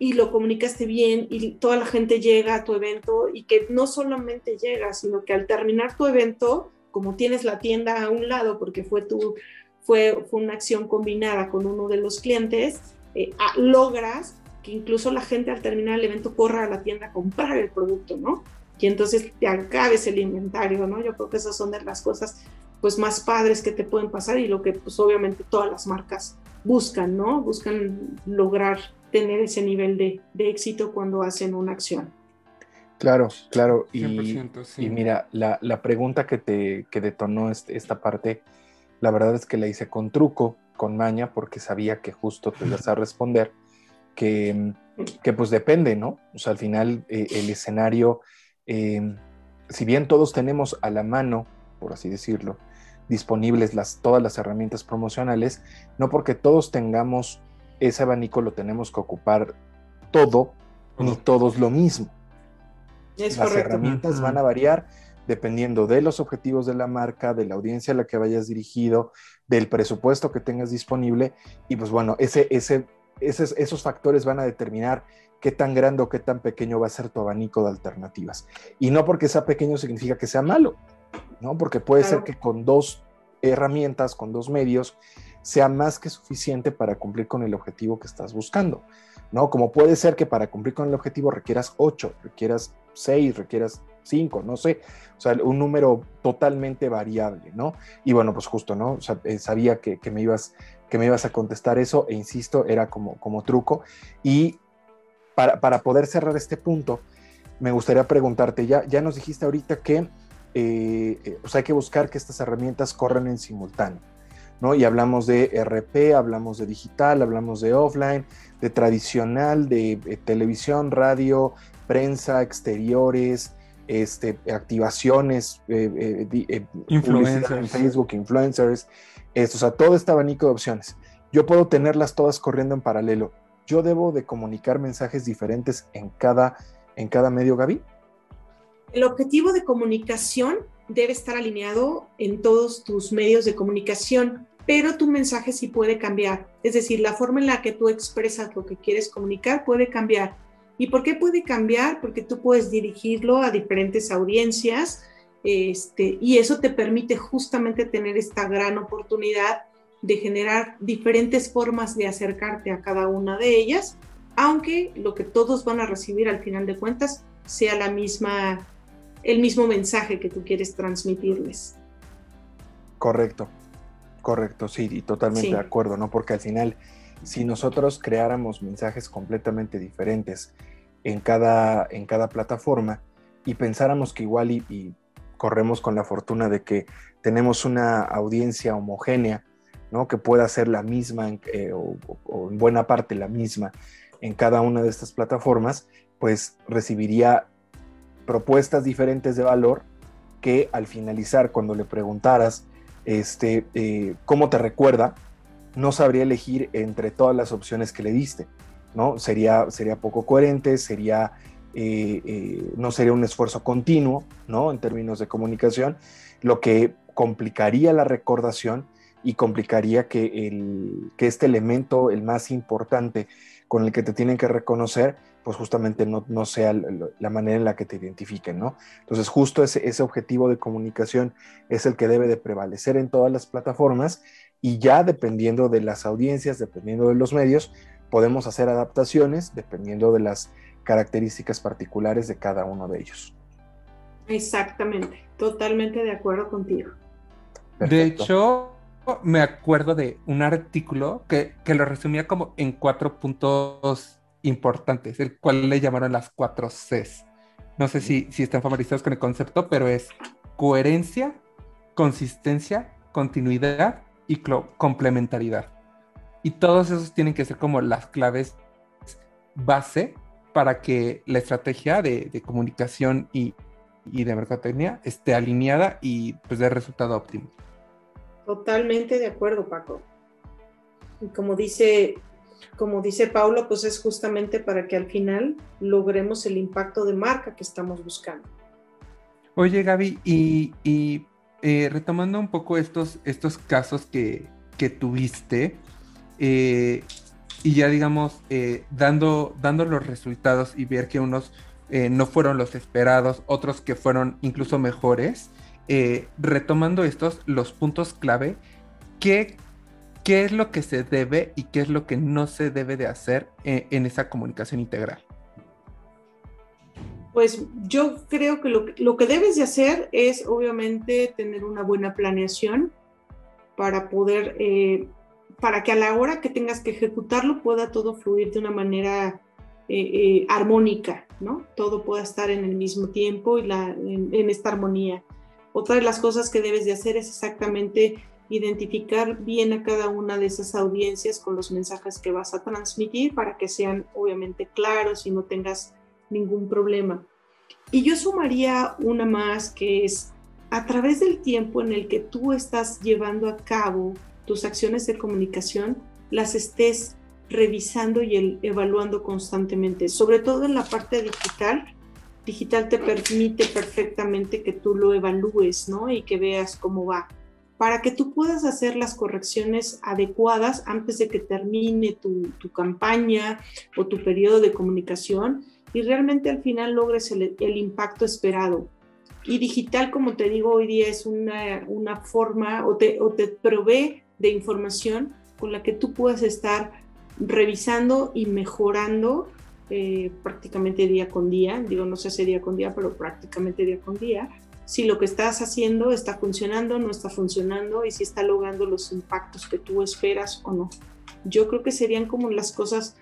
y lo comunicaste bien y toda la gente llega a tu evento y que no solamente llega, sino que al terminar tu evento, como tienes la tienda a un lado porque fue tu fue, fue una acción combinada con uno de los clientes, eh, logras que incluso la gente al terminar el evento corra a la tienda a comprar el producto, ¿no? Y entonces te acabes el inventario, ¿no? Yo creo que esas son de las cosas pues más padres que te pueden pasar y lo que pues obviamente todas las marcas buscan, ¿no? Buscan lograr tener ese nivel de, de éxito cuando hacen una acción. Claro, claro. Y, y mira, la, la, pregunta que te que detonó este, esta parte, la verdad es que la hice con truco, con maña, porque sabía que justo te ibas a responder, que, que pues depende, ¿no? O sea, al final eh, el escenario, eh, si bien todos tenemos a la mano, por así decirlo, disponibles las, todas las herramientas promocionales, no porque todos tengamos ese abanico lo tenemos que ocupar todo, ni todos lo mismo. las herramientas van a variar dependiendo de los objetivos de la marca, de la audiencia a la que vayas dirigido, del presupuesto que tengas disponible y pues bueno, ese, ese, esos factores van a determinar qué tan grande o qué tan pequeño va a ser tu abanico de alternativas. Y no porque sea pequeño significa que sea malo. ¿No? Porque puede ser que con dos herramientas, con dos medios, sea más que suficiente para cumplir con el objetivo que estás buscando, ¿no? Como puede ser que para cumplir con el objetivo requieras ocho, requieras seis, requieras cinco, no sé, o sea, un número totalmente variable, ¿no? Y bueno, pues justo, ¿no? O sea, eh, sabía que, me ibas, que me ibas a contestar eso e insisto, era como, como truco. Y para, para poder cerrar este punto, me gustaría preguntarte, ya, ya nos dijiste ahorita que eh, eh hay que buscar que estas herramientas corran en simultáneo. ¿no? Y hablamos de RP, hablamos de digital, hablamos de offline, de tradicional, de eh, televisión, radio, prensa, exteriores, este, activaciones, eh, influencers. en Facebook, influencers, esto, o sea, todo este abanico de opciones. Yo puedo tenerlas todas corriendo en paralelo. Yo debo de comunicar mensajes diferentes en cada, en cada medio, Gaby. El objetivo de comunicación debe estar alineado en todos tus medios de comunicación, pero tu mensaje sí puede cambiar. Es decir, la forma en la que tú expresas lo que quieres comunicar puede cambiar. ¿Y por qué puede cambiar? Porque tú puedes dirigirlo a diferentes audiencias este, y eso te permite justamente tener esta gran oportunidad de generar diferentes formas de acercarte a cada una de ellas, aunque lo que todos van a recibir al final de cuentas sea la misma el mismo mensaje que tú quieres transmitirles. Correcto, correcto, sí, y totalmente de acuerdo, ¿no? Porque al final, si nosotros creáramos mensajes completamente diferentes en cada, en cada plataforma y pensáramos que igual y, corremos con la fortuna de que tenemos una audiencia homogénea, ¿no? Que pueda ser la misma eh, o en buena parte la misma en cada una de estas plataformas, pues recibiría propuestas diferentes de valor que al finalizar, cuando le preguntaras este, eh, cómo te recuerda, no sabría elegir entre todas las opciones que le diste, ¿no? Sería, sería poco coherente, sería, eh, eh, no sería un esfuerzo continuo, ¿no? En términos de comunicación, lo que complicaría la recordación y complicaría que, el, que este elemento, el más importante con el que te tienen que reconocer, pues justamente no, no sea la manera en la que te identifiquen, ¿no? Entonces justo ese, ese objetivo de comunicación es el que debe de prevalecer en todas las plataformas y ya dependiendo de las audiencias, dependiendo de los medios, podemos hacer adaptaciones dependiendo de las características particulares de cada uno de ellos. Exactamente, totalmente de acuerdo contigo. De hecho, me acuerdo de un artículo que, que lo resumía como en cuatro puntos importantes, el cual le llamaron las cuatro Cs. No sé si, si están familiarizados con el concepto, pero es coherencia, consistencia, continuidad y complementariedad. Y todos esos tienen que ser como las claves base para que la estrategia de, comunicación y, y, de mercadotecnia esté alineada y pues dé resultado óptimo. Totalmente de acuerdo, Paco. Y como dice como dice Paulo, pues es justamente para que al final logremos el impacto de marca que estamos buscando. Oye, Gaby, y, eh, retomando un poco estos, estos casos que, tuviste, eh, y ya digamos, eh, dando, dando los resultados y ver que unos eh, no fueron los esperados, otros que fueron incluso mejores, eh, retomando estos, los puntos clave, ¿qué, ¿qué es lo que se debe y qué es lo que no se debe de hacer en esa comunicación integral? Pues yo creo que lo, lo, que debes de hacer es obviamente tener una buena planeación para poder para que a la hora que tengas que ejecutarlo pueda todo fluir de una manera eh, eh, armónica, ¿no? Todo pueda estar en el mismo tiempo y la, en, esta armonía. Otra de las cosas que debes de hacer es exactamente identificar bien a cada una de esas audiencias con los mensajes que vas a transmitir para que sean obviamente claros y no tengas ningún problema. Y yo sumaría una más que es a través del tiempo en el que tú estás llevando a cabo tus acciones de comunicación las estés revisando y evaluando constantemente, sobre todo en la parte digital. Digital te permite perfectamente que tú lo evalúes, ¿no? Y que veas cómo va, para que tú puedas hacer las correcciones adecuadas antes de que termine tu, campaña o tu periodo de comunicación y realmente al final logres el, impacto esperado. Y digital, como te digo, hoy día es una, una forma o te, o te provee de información con la que tú puedes estar revisando y mejorando eh, prácticamente día con día. Digo, no sé si día con día, pero prácticamente día con día. Si lo que estás haciendo está funcionando, no está funcionando y si está logrando los impactos que tú esperas o no. Yo creo que serían como las cosas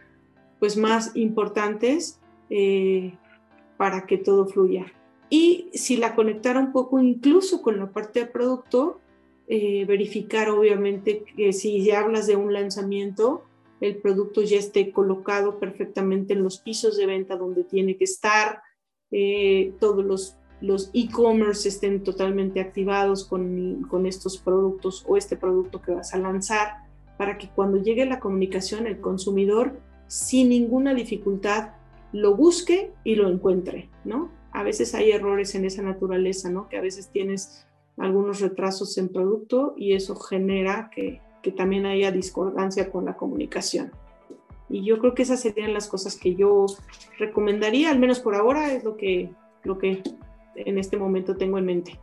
pues más importantes eh, para que todo fluya. Y si la conectara un poco incluso con la parte de producto, eh, verificar obviamente que si ya hablas de un lanzamiento, el producto ya esté colocado perfectamente en los pisos de venta donde tiene que estar, eh, todos los los e-commerce estén totalmente activados con, con, estos productos o este producto que vas a lanzar, para que cuando llegue la comunicación el consumidor sin ninguna dificultad lo busque y lo encuentre, ¿no? A veces hay errores en esa naturaleza, ¿no? Que a veces tienes algunos retrasos en producto y eso genera que, que también haya discordancia con la comunicación. Y yo creo que esas serían las cosas que yo recomendaría, al menos por ahora es lo que, lo que en este momento tengo en mente.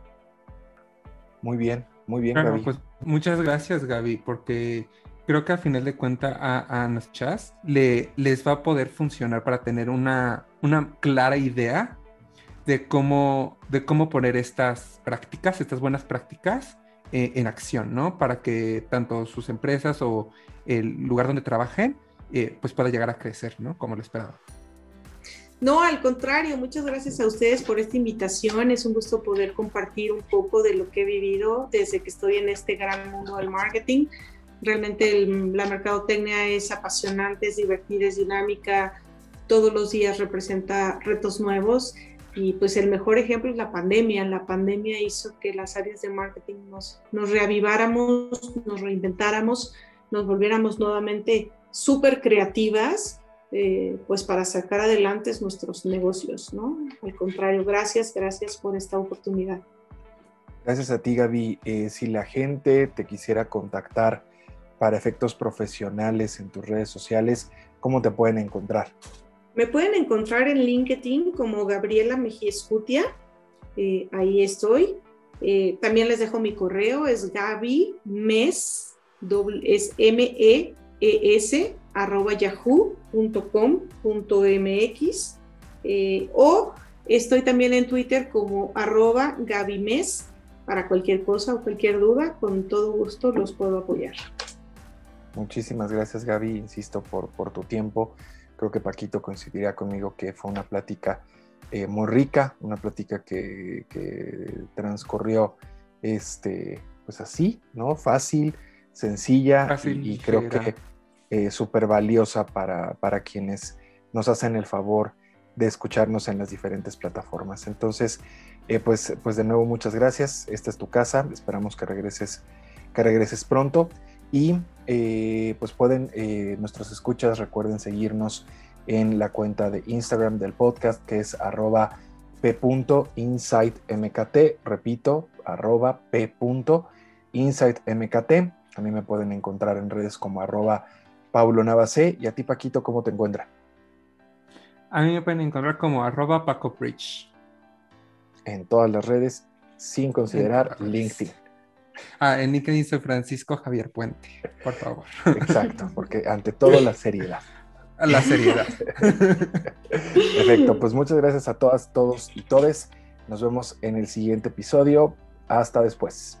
Muy bien, muy bien, Gaby. Pues, muchas gracias, Gaby, porque creo que a final de cuentas a, a chas le, les va a poder funcionar para tener una, una clara idea de cómo, de cómo poner estas prácticas, estas buenas prácticas eh, en acción, ¿no? Para que tanto sus empresas o el lugar donde trabajen, eh, pues pueda llegar a crecer, ¿no? Como lo esperaba. No, al contrario, muchas gracias a ustedes por esta invitación. Es un gusto poder compartir un poco de lo que he vivido desde que estoy en este gran mundo del marketing. Realmente la mercadotecnia es apasionante, es divertida, es dinámica. Todos los días representa retos nuevos y pues el mejor ejemplo es la pandemia. La pandemia hizo que las áreas de marketing nos, nos reaviváramos, nos reinventáramos, nos volviéramos nuevamente súper creativas, eh, pues para sacar adelante nuestros negocios, ¿no? Al contrario, gracias, gracias por esta oportunidad. Gracias a ti, Gaby. Eh, si la gente te quisiera contactar para efectos profesionales en tus redes sociales, ¿cómo te pueden encontrar? Me pueden encontrar en LinkedIn como Gabriela Mejía Escutia. Eh, ahí estoy. Eh, también les dejo mi correo, es Gaby Mes, es M-E-E-S, arroba yahoo.com.mx. Eh, o estoy también en Twitter como arroba Gaby Mes. Para cualquier cosa o cualquier duda, con todo gusto los puedo apoyar. Muchísimas gracias, Gaby, insisto, por, por tu tiempo. Creo que Paquito coincidiría conmigo que fue una plática eh, muy rica, una plática que, transcurrió este, pues así, ¿no? Fácil, sencilla y, creo que eh, súper valiosa para, para quienes nos hacen el favor de escucharnos en las diferentes plataformas. Entonces, eh, pues, pues de nuevo muchas gracias. Esta es tu casa. Esperamos que regreses, que regreses pronto. Y eh, pues pueden, eh, nuestros escuchas, recuerden seguirnos en la cuenta de Instagram del podcast que es arroba p.insightmkt, repito, arroba p.insightmkt. También me pueden encontrar en redes como arroba Paulo Navacé. Y a ti, Paquito, ¿cómo te encuentra? A mí me pueden encontrar como arroba Paco Bridge. En todas las redes, sin considerar LinkedIn. Ah, en LinkedIn soy Francisco Javier Puente, por favor. Exacto, porque ante todo la seriedad. La seriedad. Perfecto, pues muchas gracias a todas, todos y todes. Nos vemos en el siguiente episodio. Hasta después.